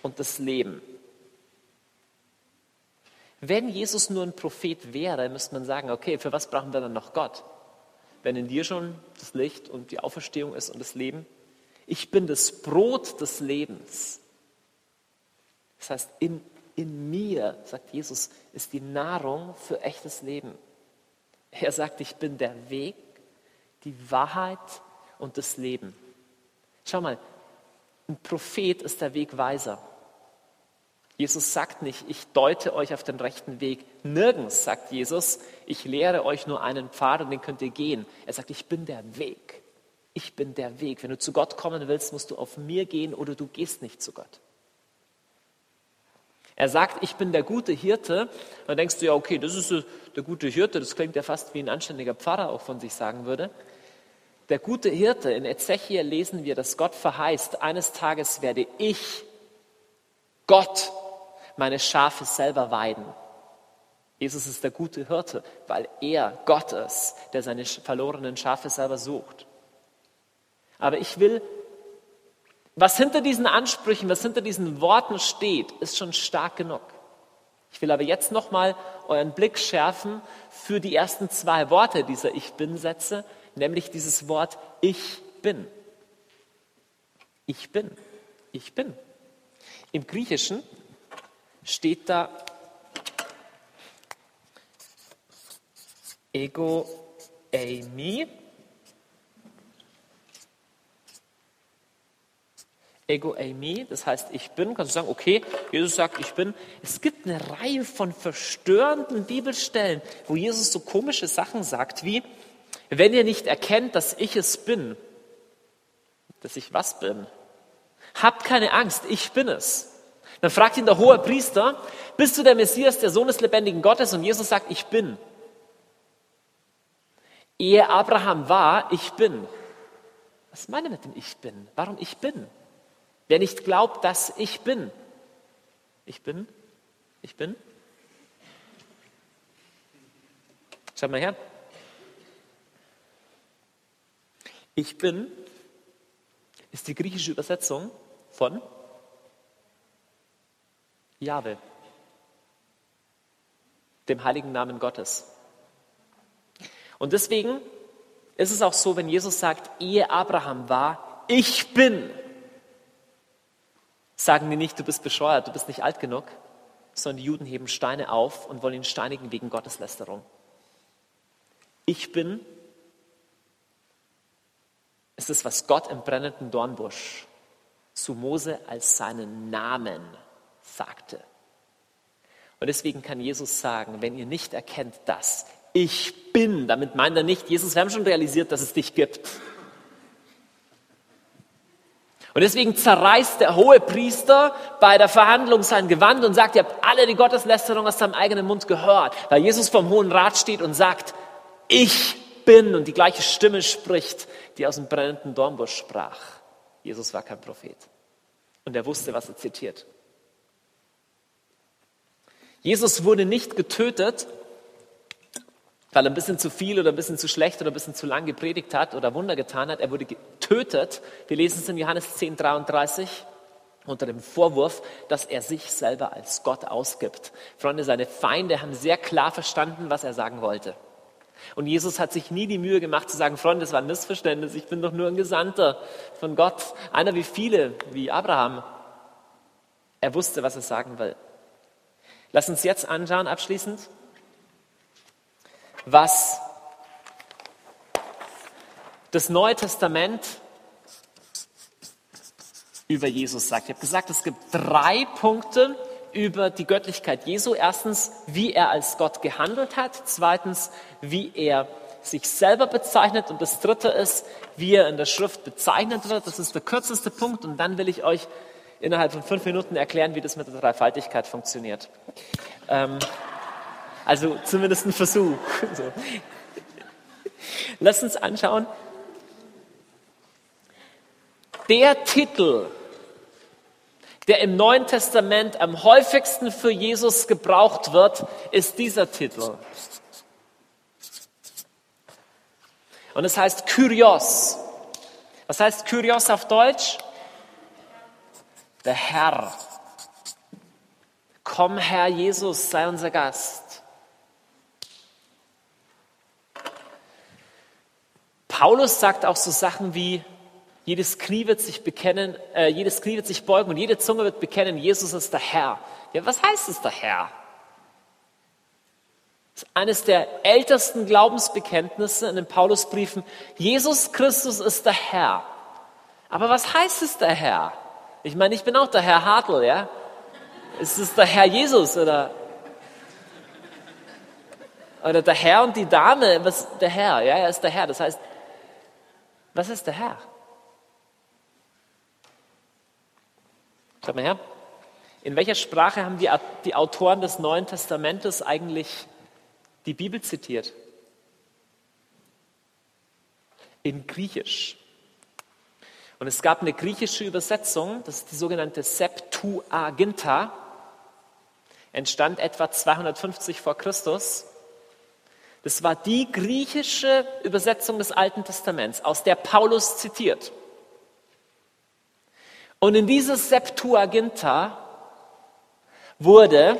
und das Leben. Wenn Jesus nur ein Prophet wäre, müsste man sagen, okay, für was brauchen wir dann noch Gott? Wenn in dir schon das Licht und die Auferstehung ist und das Leben. Ich bin das Brot des Lebens. Das heißt, in, in mir, sagt Jesus, ist die Nahrung für echtes Leben. Er sagt, ich bin der Weg, die Wahrheit und das Leben. Schau mal, ein Prophet ist der Wegweiser. Jesus sagt nicht, ich deute euch auf den rechten Weg. Nirgends sagt Jesus, ich lehre euch nur einen Pfad und den könnt ihr gehen. Er sagt, ich bin der Weg. Ich bin der Weg. Wenn du zu Gott kommen willst, musst du auf mir gehen oder du gehst nicht zu Gott. Er sagt, ich bin der gute Hirte. Dann denkst du ja, okay, das ist der gute Hirte. Das klingt ja fast wie ein anständiger Pfarrer auch von sich sagen würde. Der gute Hirte, in Ezechiel lesen wir, dass Gott verheißt, eines Tages werde ich, Gott, meine Schafe selber weiden. Jesus ist der gute Hirte, weil er Gott ist, der seine verlorenen Schafe selber sucht. Aber ich will Was hinter diesen Ansprüchen, was hinter diesen Worten steht, ist schon stark genug. Ich will aber jetzt nochmal euren Blick schärfen für die ersten zwei Worte dieser Ich bin-Sätze, nämlich dieses Wort Ich bin. Ich bin. Ich bin. Im Griechischen steht da Ego eimi. Ego eimi, das heißt ich bin, kannst du sagen, okay, Jesus sagt ich bin. Es gibt eine Reihe von verstörenden Bibelstellen, wo Jesus so komische Sachen sagt wie, wenn ihr nicht erkennt, dass ich es bin, dass ich was bin, habt keine Angst, ich bin es. Dann fragt ihn der hohe Priester, bist du der Messias, der Sohn des lebendigen Gottes? Und Jesus sagt, ich bin. Ehe Abraham war, ich bin. Was meine mit dem Ich bin? Warum ich bin? Wer nicht glaubt, dass ich bin. Ich bin, ich bin. Schaut mal her. Ich bin ist die griechische Übersetzung von Jahwe, dem heiligen Namen Gottes. Und deswegen ist es auch so, wenn Jesus sagt, ehe Abraham war, ich bin, sagen die nicht, du bist bescheuert, du bist nicht alt genug, sondern die Juden heben Steine auf und wollen ihn steinigen wegen Gotteslästerung. Ich bin ist es, was Gott im brennenden Dornbusch zu Mose als seinen Namen sagte. Und deswegen kann Jesus sagen, wenn ihr nicht erkennt, dass ich bin, damit meint er nicht, Jesus, wir haben schon realisiert, dass es dich gibt. Und deswegen zerreißt der hohe Priester bei der Verhandlung sein Gewand und sagt, ihr habt alle die Gotteslästerung aus seinem eigenen Mund gehört, weil Jesus vom Hohen Rat steht und sagt, ich bin und die gleiche Stimme spricht, die aus dem brennenden Dornbusch sprach. Jesus war kein Prophet und er wusste, was er zitiert. Jesus wurde nicht getötet, weil er ein bisschen zu viel oder ein bisschen zu schlecht oder ein bisschen zu lang gepredigt hat oder Wunder getan hat. Er wurde getötet. Wir lesen es in Johannes 10, 33 unter dem Vorwurf, dass er sich selber als Gott ausgibt. Freunde, seine Feinde haben sehr klar verstanden, was er sagen wollte. Und Jesus hat sich nie die Mühe gemacht zu sagen, Freunde, das war ein Missverständnis, ich bin doch nur ein Gesandter von Gott, einer wie viele, wie Abraham. Er wusste, was er sagen will. Lass uns jetzt anschauen, abschließend, was das Neue Testament über Jesus sagt. Ich habe gesagt, es gibt drei Punkte, über die Göttlichkeit Jesu. Erstens, wie er als Gott gehandelt hat. Zweitens, wie er sich selber bezeichnet. Und das dritte ist, wie er in der Schrift bezeichnet wird. Das ist der kürzeste Punkt. Und dann will ich euch innerhalb von fünf Minuten erklären, wie das mit der Dreifaltigkeit funktioniert. Ähm, also zumindest ein Versuch. (laughs) So. Lass uns anschauen. Der Titel der im Neuen Testament am häufigsten für Jesus gebraucht wird, ist dieser Titel. Und es heißt Kyrios. Was heißt Kyrios auf Deutsch? Der Herr. Komm, Herr Jesus, sei unser Gast. Paulus sagt auch so Sachen wie, jedes Knie wird sich bekennen, äh, jedes Knie wird sich beugen und jede Zunge wird bekennen, Jesus ist der Herr. Ja, was heißt es der Herr? Das ist eines der ältesten Glaubensbekenntnisse in den Paulusbriefen. Jesus Christus ist der Herr. Aber was heißt es der Herr? Ich meine, ich bin auch der Herr Hartl, ja? Ist es der Herr Jesus oder, oder der Herr und die Dame? Was, der Herr, ja, er ist der Herr. Das heißt, was ist der Herr? Schaut mal her. In welcher Sprache haben die, die Autoren des Neuen Testamentes eigentlich die Bibel zitiert? In Griechisch. Und es gab eine griechische Übersetzung, das ist die sogenannte Septuaginta, entstand etwa 250 vor Christus. Das war die griechische Übersetzung des Alten Testaments, aus der Paulus zitiert. Und in dieses Septuaginta wurde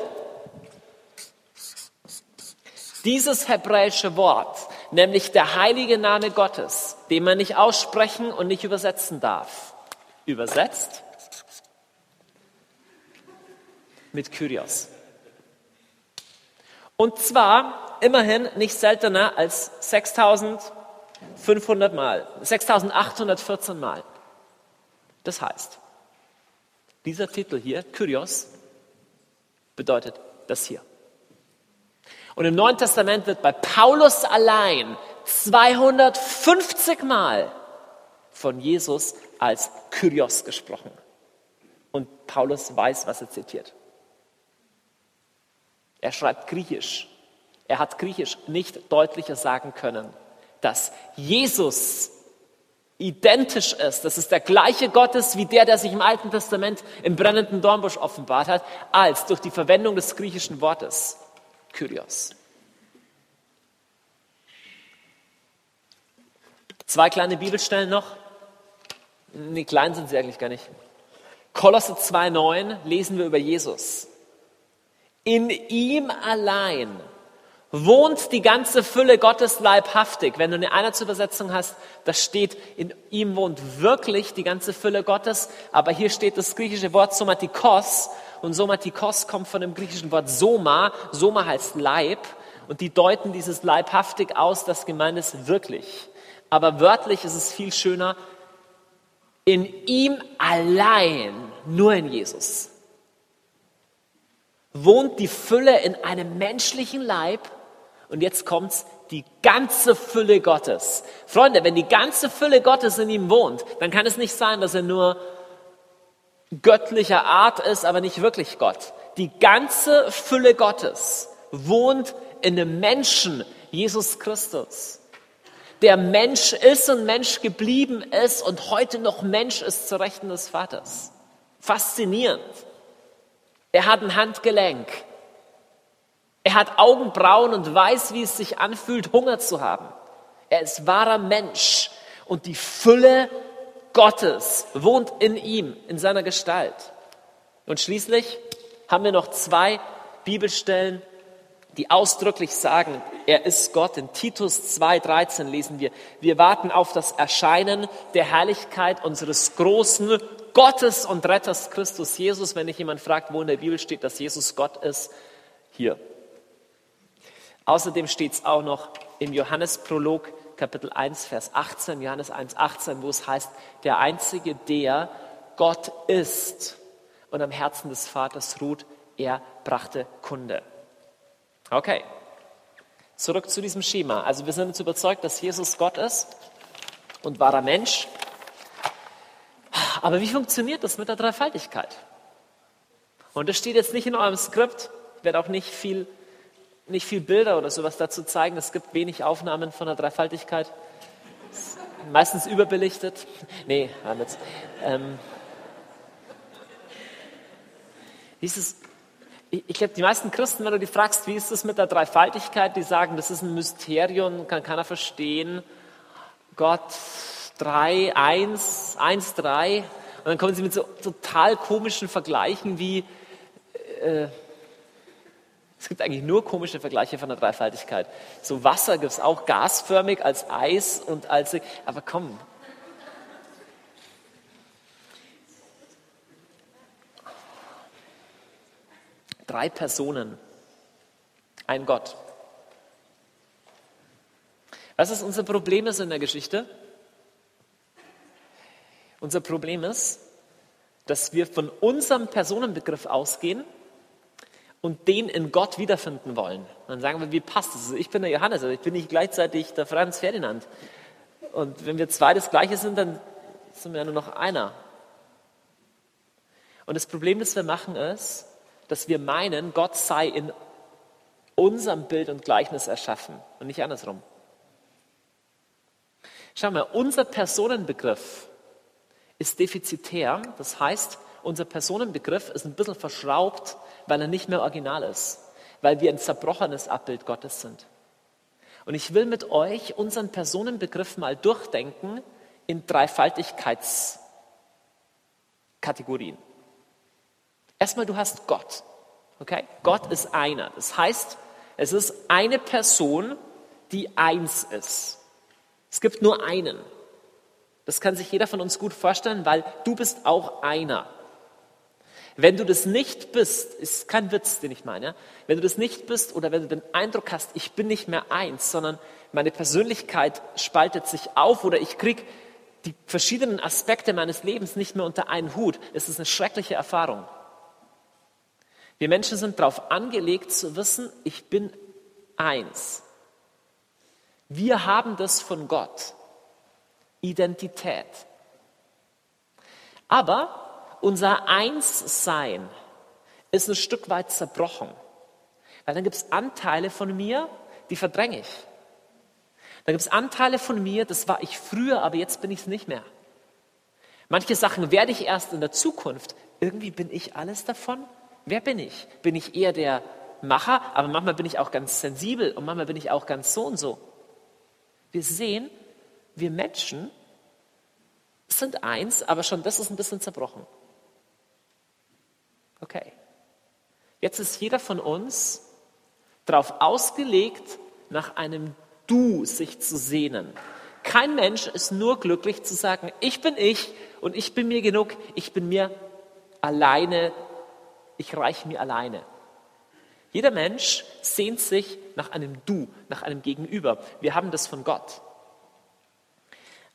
dieses hebräische Wort, nämlich der heilige Name Gottes, den man nicht aussprechen und nicht übersetzen darf, übersetzt mit Kyrios. Und zwar immerhin nicht seltener als 6500 Mal, 6814 Mal. Das heißt, dieser Titel hier, Kyrios, bedeutet das hier. Und im Neuen Testament wird bei Paulus allein 250 Mal von Jesus als Kyrios gesprochen. Und Paulus weiß, was er zitiert. Er schreibt Griechisch. Er hat Griechisch nicht deutlicher sagen können, dass Jesus identisch ist, dass es der gleiche Gott ist wie der, der sich im Alten Testament im brennenden Dornbusch offenbart hat, als durch die Verwendung des griechischen Wortes Kyrios. Zwei kleine Bibelstellen noch. Nee, klein sind sie eigentlich gar nicht. Kolosse 2,9 lesen wir über Jesus. In ihm allein wohnt die ganze Fülle Gottes leibhaftig. Wenn du eine Einheitsübersetzung hast, da steht, in ihm wohnt wirklich die ganze Fülle Gottes, aber hier steht das griechische Wort somatikos und somatikos kommt von dem griechischen Wort soma. Soma heißt Leib und die deuten dieses leibhaftig aus, das gemeint ist wirklich. Aber wörtlich ist es viel schöner, in ihm allein, nur in Jesus, wohnt die Fülle in einem menschlichen Leib und jetzt kommt's, die ganze Fülle Gottes. Freunde, wenn die ganze Fülle Gottes in ihm wohnt, dann kann es nicht sein, dass er nur göttlicher Art ist, aber nicht wirklich Gott. Die ganze Fülle Gottes wohnt in einem Menschen, Jesus Christus. Der Mensch ist und Mensch geblieben ist und heute noch Mensch ist zu Rechten des Vaters. Faszinierend. Er hat ein Handgelenk. Er hat Augenbrauen und weiß, wie es sich anfühlt, Hunger zu haben. Er ist wahrer Mensch und die Fülle Gottes wohnt in ihm, in seiner Gestalt. Und schließlich haben wir noch zwei Bibelstellen, die ausdrücklich sagen, er ist Gott. In Titus 2.13 lesen wir, wir warten auf das Erscheinen der Herrlichkeit unseres großen Gottes und Retters Christus Jesus. Wenn dich jemand fragt, wo in der Bibel steht, dass Jesus Gott ist, hier. Außerdem steht es auch noch im Johannesprolog Kapitel 1, Vers 18, Johannes 1, 18, wo es heißt, der Einzige, der Gott ist und am Herzen des Vaters ruht, er brachte Kunde. Okay, zurück zu diesem Schema. Also wir sind uns überzeugt, dass Jesus Gott ist und wahrer Mensch. Aber wie funktioniert das mit der Dreifaltigkeit? Und das steht jetzt nicht in eurem Skript. Werde auch nicht viel nicht viel Bilder oder sowas dazu zeigen. Es gibt wenig Aufnahmen von der Dreifaltigkeit. Meistens überbelichtet. Nee, jetzt. Ähm, dieses, ich, ich glaube, die meisten Christen, wenn du die fragst, wie ist das mit der Dreifaltigkeit, die sagen, das ist ein Mysterium, kann keiner verstehen. Gott, drei, eins, eins, drei. Und dann kommen sie mit so total komischen Vergleichen wie, äh, es gibt eigentlich nur komische Vergleiche von der Dreifaltigkeit. So Wasser gibt es auch gasförmig als Eis und als. Aber komm. Drei Personen, ein Gott. Was ist unser Problem ist in der Geschichte? Unser Problem ist, dass wir von unserem Personenbegriff ausgehen und den in Gott wiederfinden wollen. dann sagen wir, wie passt das? Also ich bin der Johannes, aber ich bin nicht gleichzeitig der Franz Ferdinand. Und wenn wir zwei das Gleiche sind, dann sind wir ja nur noch einer. Und das Problem, das wir machen, ist, dass wir meinen, Gott sei in unserem Bild und Gleichnis erschaffen und nicht andersrum. Schau mal, unser Personenbegriff ist defizitär. Das heißt, unser Personenbegriff ist ein bisschen verschraubt weil er nicht mehr original ist, weil wir ein zerbrochenes Abbild Gottes sind. Und ich will mit euch unseren Personenbegriff mal durchdenken in Dreifaltigkeitskategorien. Kategorien. Erstmal, du hast Gott. Okay? Gott ist einer. Das heißt, es ist eine Person, die eins ist. Es gibt nur einen. Das kann sich jeder von uns gut vorstellen, weil du bist auch einer. Wenn du das nicht bist, ist kein Witz, den ich meine, wenn du das nicht bist oder wenn du den Eindruck hast, ich bin nicht mehr eins, sondern meine Persönlichkeit spaltet sich auf oder ich krieg die verschiedenen Aspekte meines Lebens nicht mehr unter einen Hut, es ist eine schreckliche Erfahrung. Wir Menschen sind darauf angelegt zu wissen, ich bin eins. Wir haben das von Gott. Identität. Aber unser Einssein ist ein Stück weit zerbrochen. Weil dann gibt es Anteile von mir, die verdränge ich. Dann gibt es Anteile von mir, das war ich früher, aber jetzt bin ich es nicht mehr. Manche Sachen werde ich erst in der Zukunft. Irgendwie bin ich alles davon. Wer bin ich? Bin ich eher der Macher, aber manchmal bin ich auch ganz sensibel und manchmal bin ich auch ganz so und so. Wir sehen, wir Menschen sind eins, aber schon das ist ein bisschen zerbrochen. Okay. Jetzt ist jeder von uns darauf ausgelegt, nach einem Du sich zu sehnen. Kein Mensch ist nur glücklich zu sagen, ich bin ich und ich bin mir genug, ich bin mir alleine, ich reiche mir alleine. Jeder Mensch sehnt sich nach einem Du, nach einem Gegenüber. Wir haben das von Gott.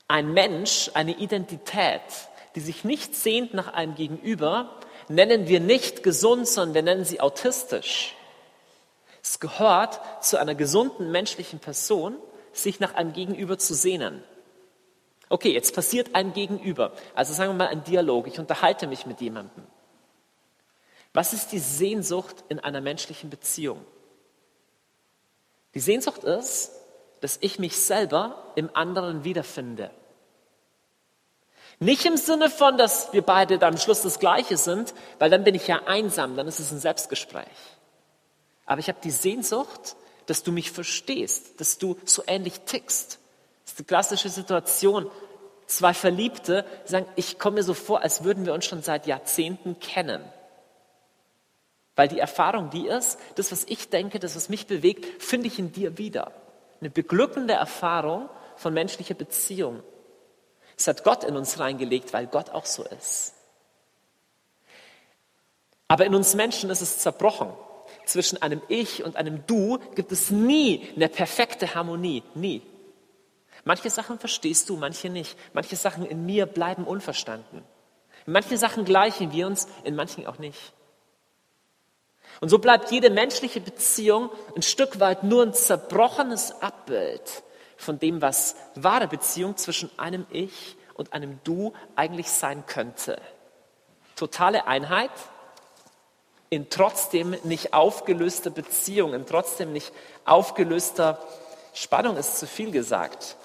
Ein Mensch, eine Identität, die sich nicht sehnt nach einem Gegenüber, nennen wir nicht gesund, sondern wir nennen sie autistisch. Es gehört zu einer gesunden menschlichen Person, sich nach einem Gegenüber zu sehnen. Okay, jetzt passiert ein Gegenüber. Also sagen wir mal ein Dialog. Ich unterhalte mich mit jemandem. Was ist die Sehnsucht in einer menschlichen Beziehung? Die Sehnsucht ist, dass ich mich selber im anderen wiederfinde. Nicht im Sinne von, dass wir beide dann am Schluss das Gleiche sind, weil dann bin ich ja einsam, dann ist es ein Selbstgespräch. Aber ich habe die Sehnsucht, dass du mich verstehst, dass du so ähnlich tickst. Das ist die klassische Situation. Zwei Verliebte sagen, ich komme mir so vor, als würden wir uns schon seit Jahrzehnten kennen. Weil die Erfahrung, die ist, das, was ich denke, das, was mich bewegt, finde ich in dir wieder. Eine beglückende Erfahrung von menschlicher Beziehung. Es hat Gott in uns reingelegt, weil Gott auch so ist. Aber in uns Menschen ist es zerbrochen. Zwischen einem Ich und einem Du gibt es nie eine perfekte Harmonie. Nie. Manche Sachen verstehst du, manche nicht. Manche Sachen in mir bleiben unverstanden. In manchen Sachen gleichen wir uns, in manchen auch nicht. Und so bleibt jede menschliche Beziehung ein Stück weit nur ein zerbrochenes Abbild von dem, was wahre Beziehung zwischen einem Ich und einem Du eigentlich sein könnte. Totale Einheit in trotzdem nicht aufgelöster Beziehung, in trotzdem nicht aufgelöster Spannung ist zu viel gesagt.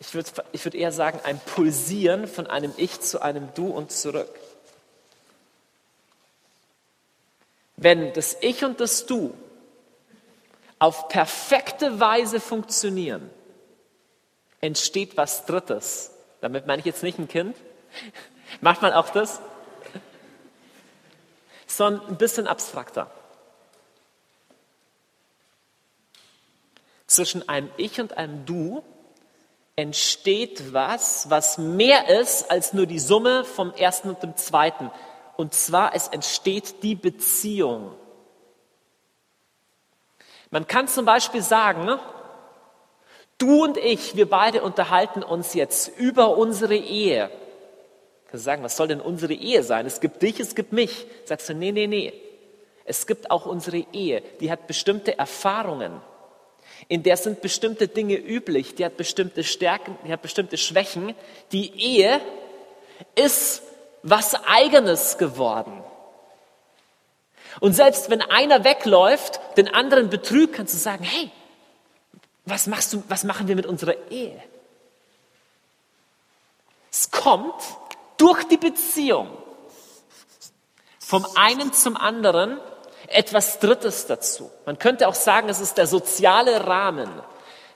Ich würde ich würd eher sagen, ein Pulsieren von einem Ich zu einem Du und zurück. Wenn das Ich und das Du auf perfekte Weise funktionieren, entsteht was Drittes. Damit meine ich jetzt nicht ein Kind. (laughs) Macht man auch das? Sondern ein bisschen abstrakter. Zwischen einem Ich und einem Du entsteht was, was mehr ist als nur die Summe vom ersten und dem zweiten. Und zwar, es entsteht die Beziehung. Man kann zum Beispiel sagen, du und ich, wir beide unterhalten uns jetzt über unsere Ehe. Kannst du sagen, was soll denn unsere Ehe sein? Es gibt dich, es gibt mich. Sagst du, nee, nee, nee. Es gibt auch unsere Ehe. Die hat bestimmte Erfahrungen. In der sind bestimmte Dinge üblich. Die hat bestimmte Stärken, die hat bestimmte Schwächen. Die Ehe ist was Eigenes geworden. Und selbst wenn einer wegläuft, den anderen betrügt, kannst du sagen, hey, was machst du, was machen wir mit unserer Ehe? Es kommt durch die Beziehung vom einen zum anderen etwas Drittes dazu. Man könnte auch sagen, es ist der soziale Rahmen.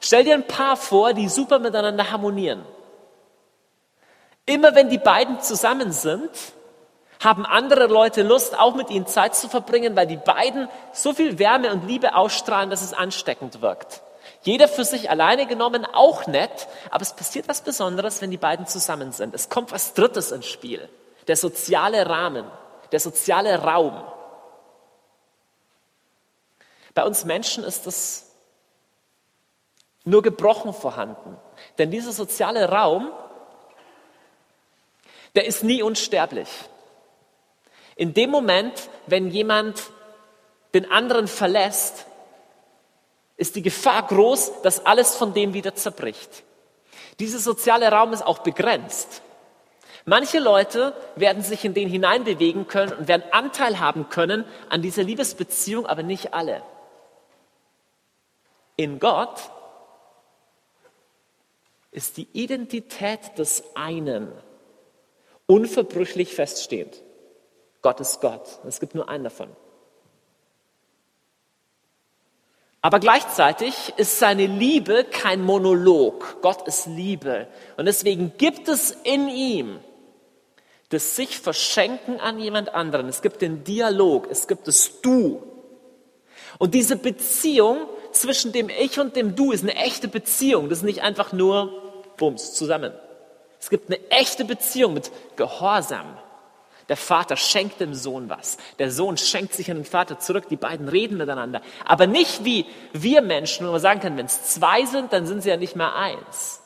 Stell dir ein Paar vor, die super miteinander harmonieren. Immer wenn die beiden zusammen sind, haben andere Leute Lust, auch mit ihnen Zeit zu verbringen, weil die beiden so viel Wärme und Liebe ausstrahlen, dass es ansteckend wirkt. Jeder für sich alleine genommen auch nett, aber es passiert was Besonderes, wenn die beiden zusammen sind. Es kommt was Drittes ins Spiel. Der soziale Rahmen, der soziale Raum. Bei uns Menschen ist das nur gebrochen vorhanden. Denn dieser soziale Raum, der ist nie unsterblich. In dem Moment, wenn jemand den anderen verlässt, ist die Gefahr groß, dass alles von dem wieder zerbricht. Dieser soziale Raum ist auch begrenzt. Manche Leute werden sich in den hineinbewegen können und werden Anteil haben können an dieser Liebesbeziehung, aber nicht alle. In Gott ist die Identität des einen unverbrüchlich feststehend. Gott ist Gott. Es gibt nur einen davon. Aber gleichzeitig ist seine Liebe kein Monolog. Gott ist Liebe. Und deswegen gibt es in ihm das sich verschenken an jemand anderen. Es gibt den Dialog. Es gibt das Du. Und diese Beziehung zwischen dem Ich und dem Du ist eine echte Beziehung. Das ist nicht einfach nur Bums zusammen. Es gibt eine echte Beziehung mit Gehorsam, der Vater schenkt dem Sohn was. Der Sohn schenkt sich an den Vater zurück. Die beiden reden miteinander. Aber nicht wie wir Menschen, wo man sagen kann, wenn es zwei sind, dann sind sie ja nicht mehr eins.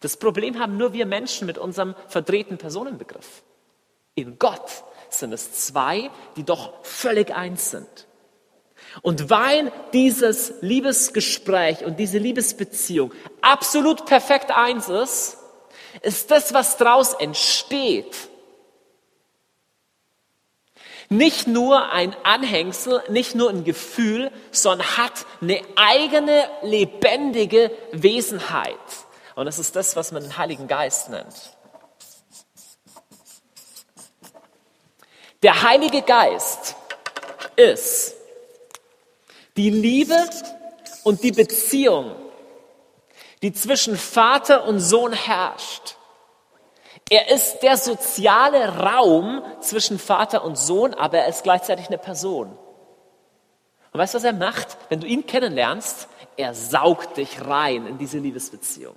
Das Problem haben nur wir Menschen mit unserem verdrehten Personenbegriff. In Gott sind es zwei, die doch völlig eins sind. Und weil dieses Liebesgespräch und diese Liebesbeziehung absolut perfekt eins ist, ist das, was daraus entsteht, nicht nur ein Anhängsel, nicht nur ein Gefühl, sondern hat eine eigene lebendige Wesenheit. Und das ist das, was man den Heiligen Geist nennt. Der Heilige Geist ist die Liebe und die Beziehung, die zwischen Vater und Sohn herrscht. Er ist der soziale Raum zwischen Vater und Sohn, aber er ist gleichzeitig eine Person. Und weißt du, was er macht? Wenn du ihn kennenlernst, er saugt dich rein in diese Liebesbeziehung.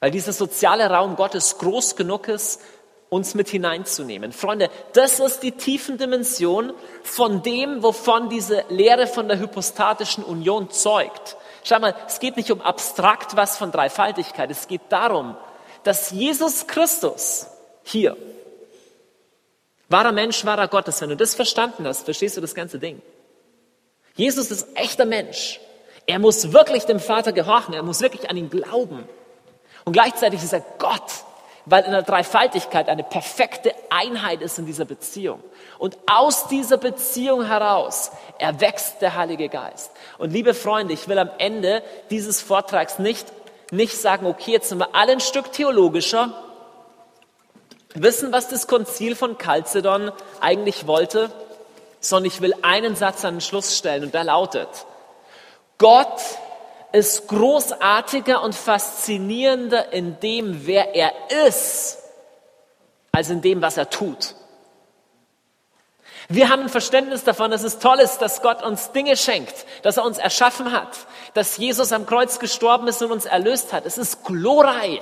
Weil dieser soziale Raum Gottes groß genug ist, uns mit hineinzunehmen. Freunde, das ist die tiefen Dimension von dem, wovon diese Lehre von der hypostatischen Union zeugt. Schau mal, es geht nicht um abstrakt was von Dreifaltigkeit. Es geht darum, dass Jesus Christus hier, wahrer Mensch, wahrer Gottes, wenn du das verstanden hast, verstehst du das ganze Ding. Jesus ist echter Mensch. Er muss wirklich dem Vater gehorchen. Er muss wirklich an ihn glauben. Und gleichzeitig ist er Gott weil in der Dreifaltigkeit eine perfekte Einheit ist in dieser Beziehung. Und aus dieser Beziehung heraus erwächst der Heilige Geist. Und liebe Freunde, ich will am Ende dieses Vortrags nicht, nicht sagen, okay, jetzt sind wir alle ein Stück theologischer, wissen, was das Konzil von Chalcedon eigentlich wollte, sondern ich will einen Satz an den Schluss stellen und der lautet, Gott ist großartiger und faszinierender in dem, wer er ist, als in dem, was er tut. Wir haben ein Verständnis davon, dass es toll ist, dass Gott uns Dinge schenkt, dass er uns erschaffen hat, dass Jesus am Kreuz gestorben ist und uns erlöst hat. Es ist glorreich.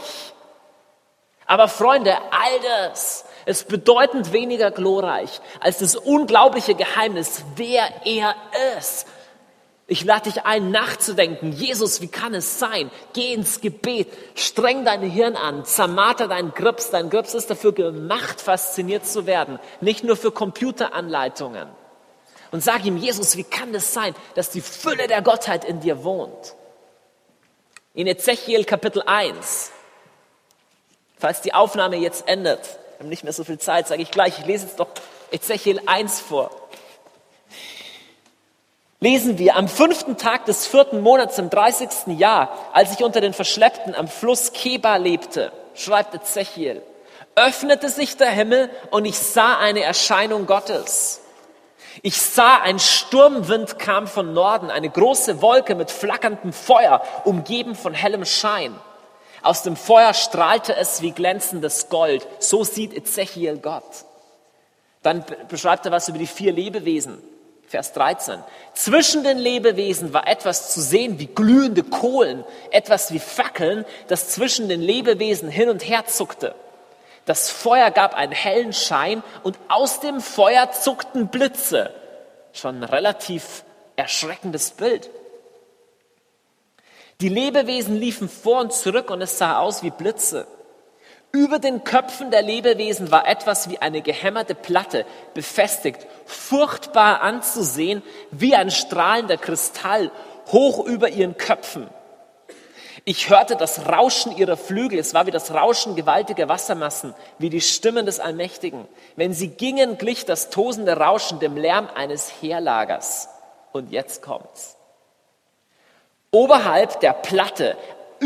Aber Freunde, all das ist bedeutend weniger glorreich als das unglaubliche Geheimnis, wer er ist ich lade dich ein, nachzudenken. Jesus, wie kann es sein? Geh ins Gebet, streng dein Hirn an, zermarter deinen Grips. Dein Grips ist dafür gemacht, fasziniert zu werden, nicht nur für Computeranleitungen. Und sag ihm, Jesus, wie kann es sein, dass die Fülle der Gottheit in dir wohnt? In Ezechiel Kapitel 1, falls die Aufnahme jetzt endet, wir haben nicht mehr so viel Zeit, sage ich gleich, ich lese jetzt doch Ezechiel 1 vor lesen wir, am fünften Tag des vierten Monats im dreißigsten Jahr, als ich unter den Verschleppten am Fluss Keba lebte, schreibt Ezechiel, öffnete sich der Himmel und ich sah eine Erscheinung Gottes. Ich sah, ein Sturmwind kam von Norden, eine große Wolke mit flackerndem Feuer, umgeben von hellem Schein. Aus dem Feuer strahlte es wie glänzendes Gold. So sieht Ezechiel Gott. Dann beschreibt er was über die vier Lebewesen. Vers 13. Zwischen den Lebewesen war etwas zu sehen wie glühende Kohlen, etwas wie Fackeln, das zwischen den Lebewesen hin und her zuckte. Das Feuer gab einen hellen Schein und aus dem Feuer zuckten Blitze. Schon ein relativ erschreckendes Bild. Die Lebewesen liefen vor und zurück und es sah aus wie Blitze. Über den Köpfen der Lebewesen war etwas wie eine gehämmerte Platte befestigt, furchtbar anzusehen, wie ein strahlender Kristall hoch über ihren Köpfen. Ich hörte das Rauschen ihrer Flügel, es war wie das Rauschen gewaltiger Wassermassen, wie die Stimmen des Allmächtigen. Wenn sie gingen, glich das tosende Rauschen dem Lärm eines Heerlagers. Und jetzt kommt's. Oberhalb der Platte,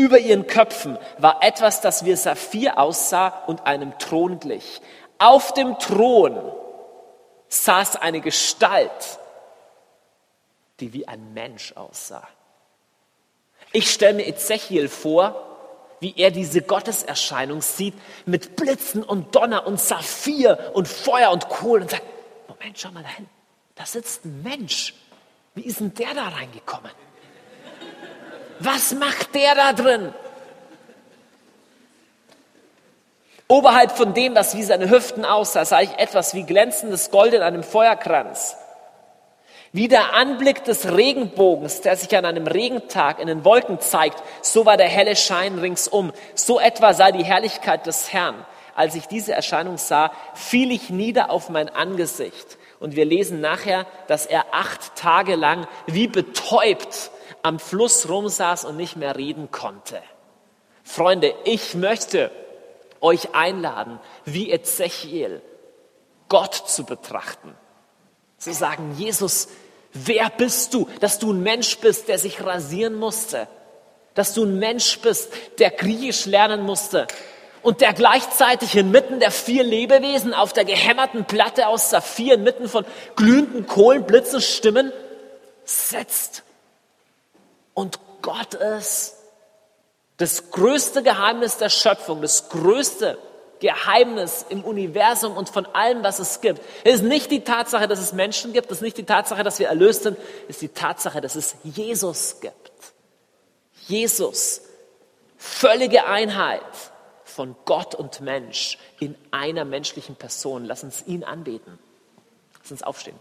über ihren Köpfen, war etwas, das wie Saphir aussah und einem Thron glich. Auf dem Thron saß eine Gestalt, die wie ein Mensch aussah. Ich stelle mir Ezechiel vor, wie er diese Gotteserscheinung sieht mit Blitzen und Donner und Saphir und Feuer und Kohle und sagt, Moment, schau mal hin, da sitzt ein Mensch. Wie ist denn der da reingekommen? Was macht der da drin? Oberhalb von dem, was wie seine Hüften aussah, sah ich etwas wie glänzendes Gold in einem Feuerkranz. Wie der Anblick des Regenbogens, der sich an einem Regentag in den Wolken zeigt, so war der helle Schein ringsum. So etwa sei die Herrlichkeit des Herrn. Als ich diese Erscheinung sah, fiel ich nieder auf mein Angesicht. Und wir lesen nachher, dass er acht Tage lang wie betäubt am Fluss rumsaß und nicht mehr reden konnte. Freunde, ich möchte euch einladen, wie Ezechiel, Gott zu betrachten. Zu sagen, Jesus, Wer bist du, dass du ein Mensch bist, der sich rasieren musste? Dass du ein Mensch bist, der Griechisch lernen musste und der gleichzeitig inmitten der vier Lebewesen auf der gehämmerten Platte aus Saphir, inmitten von glühenden Kohlen, Blitzen, Stimmen sitzt. Und Gott ist das größte Geheimnis der Schöpfung, das größte Geheimnis im Universum und von allem, was es gibt. Es ist nicht die Tatsache, dass es Menschen gibt, es ist nicht die Tatsache, dass wir erlöst sind, es ist die Tatsache, dass es Jesus gibt. Jesus, völlige Einheit von Gott und Mensch in einer menschlichen Person. Lass uns ihn anbeten. Lass uns aufstehen.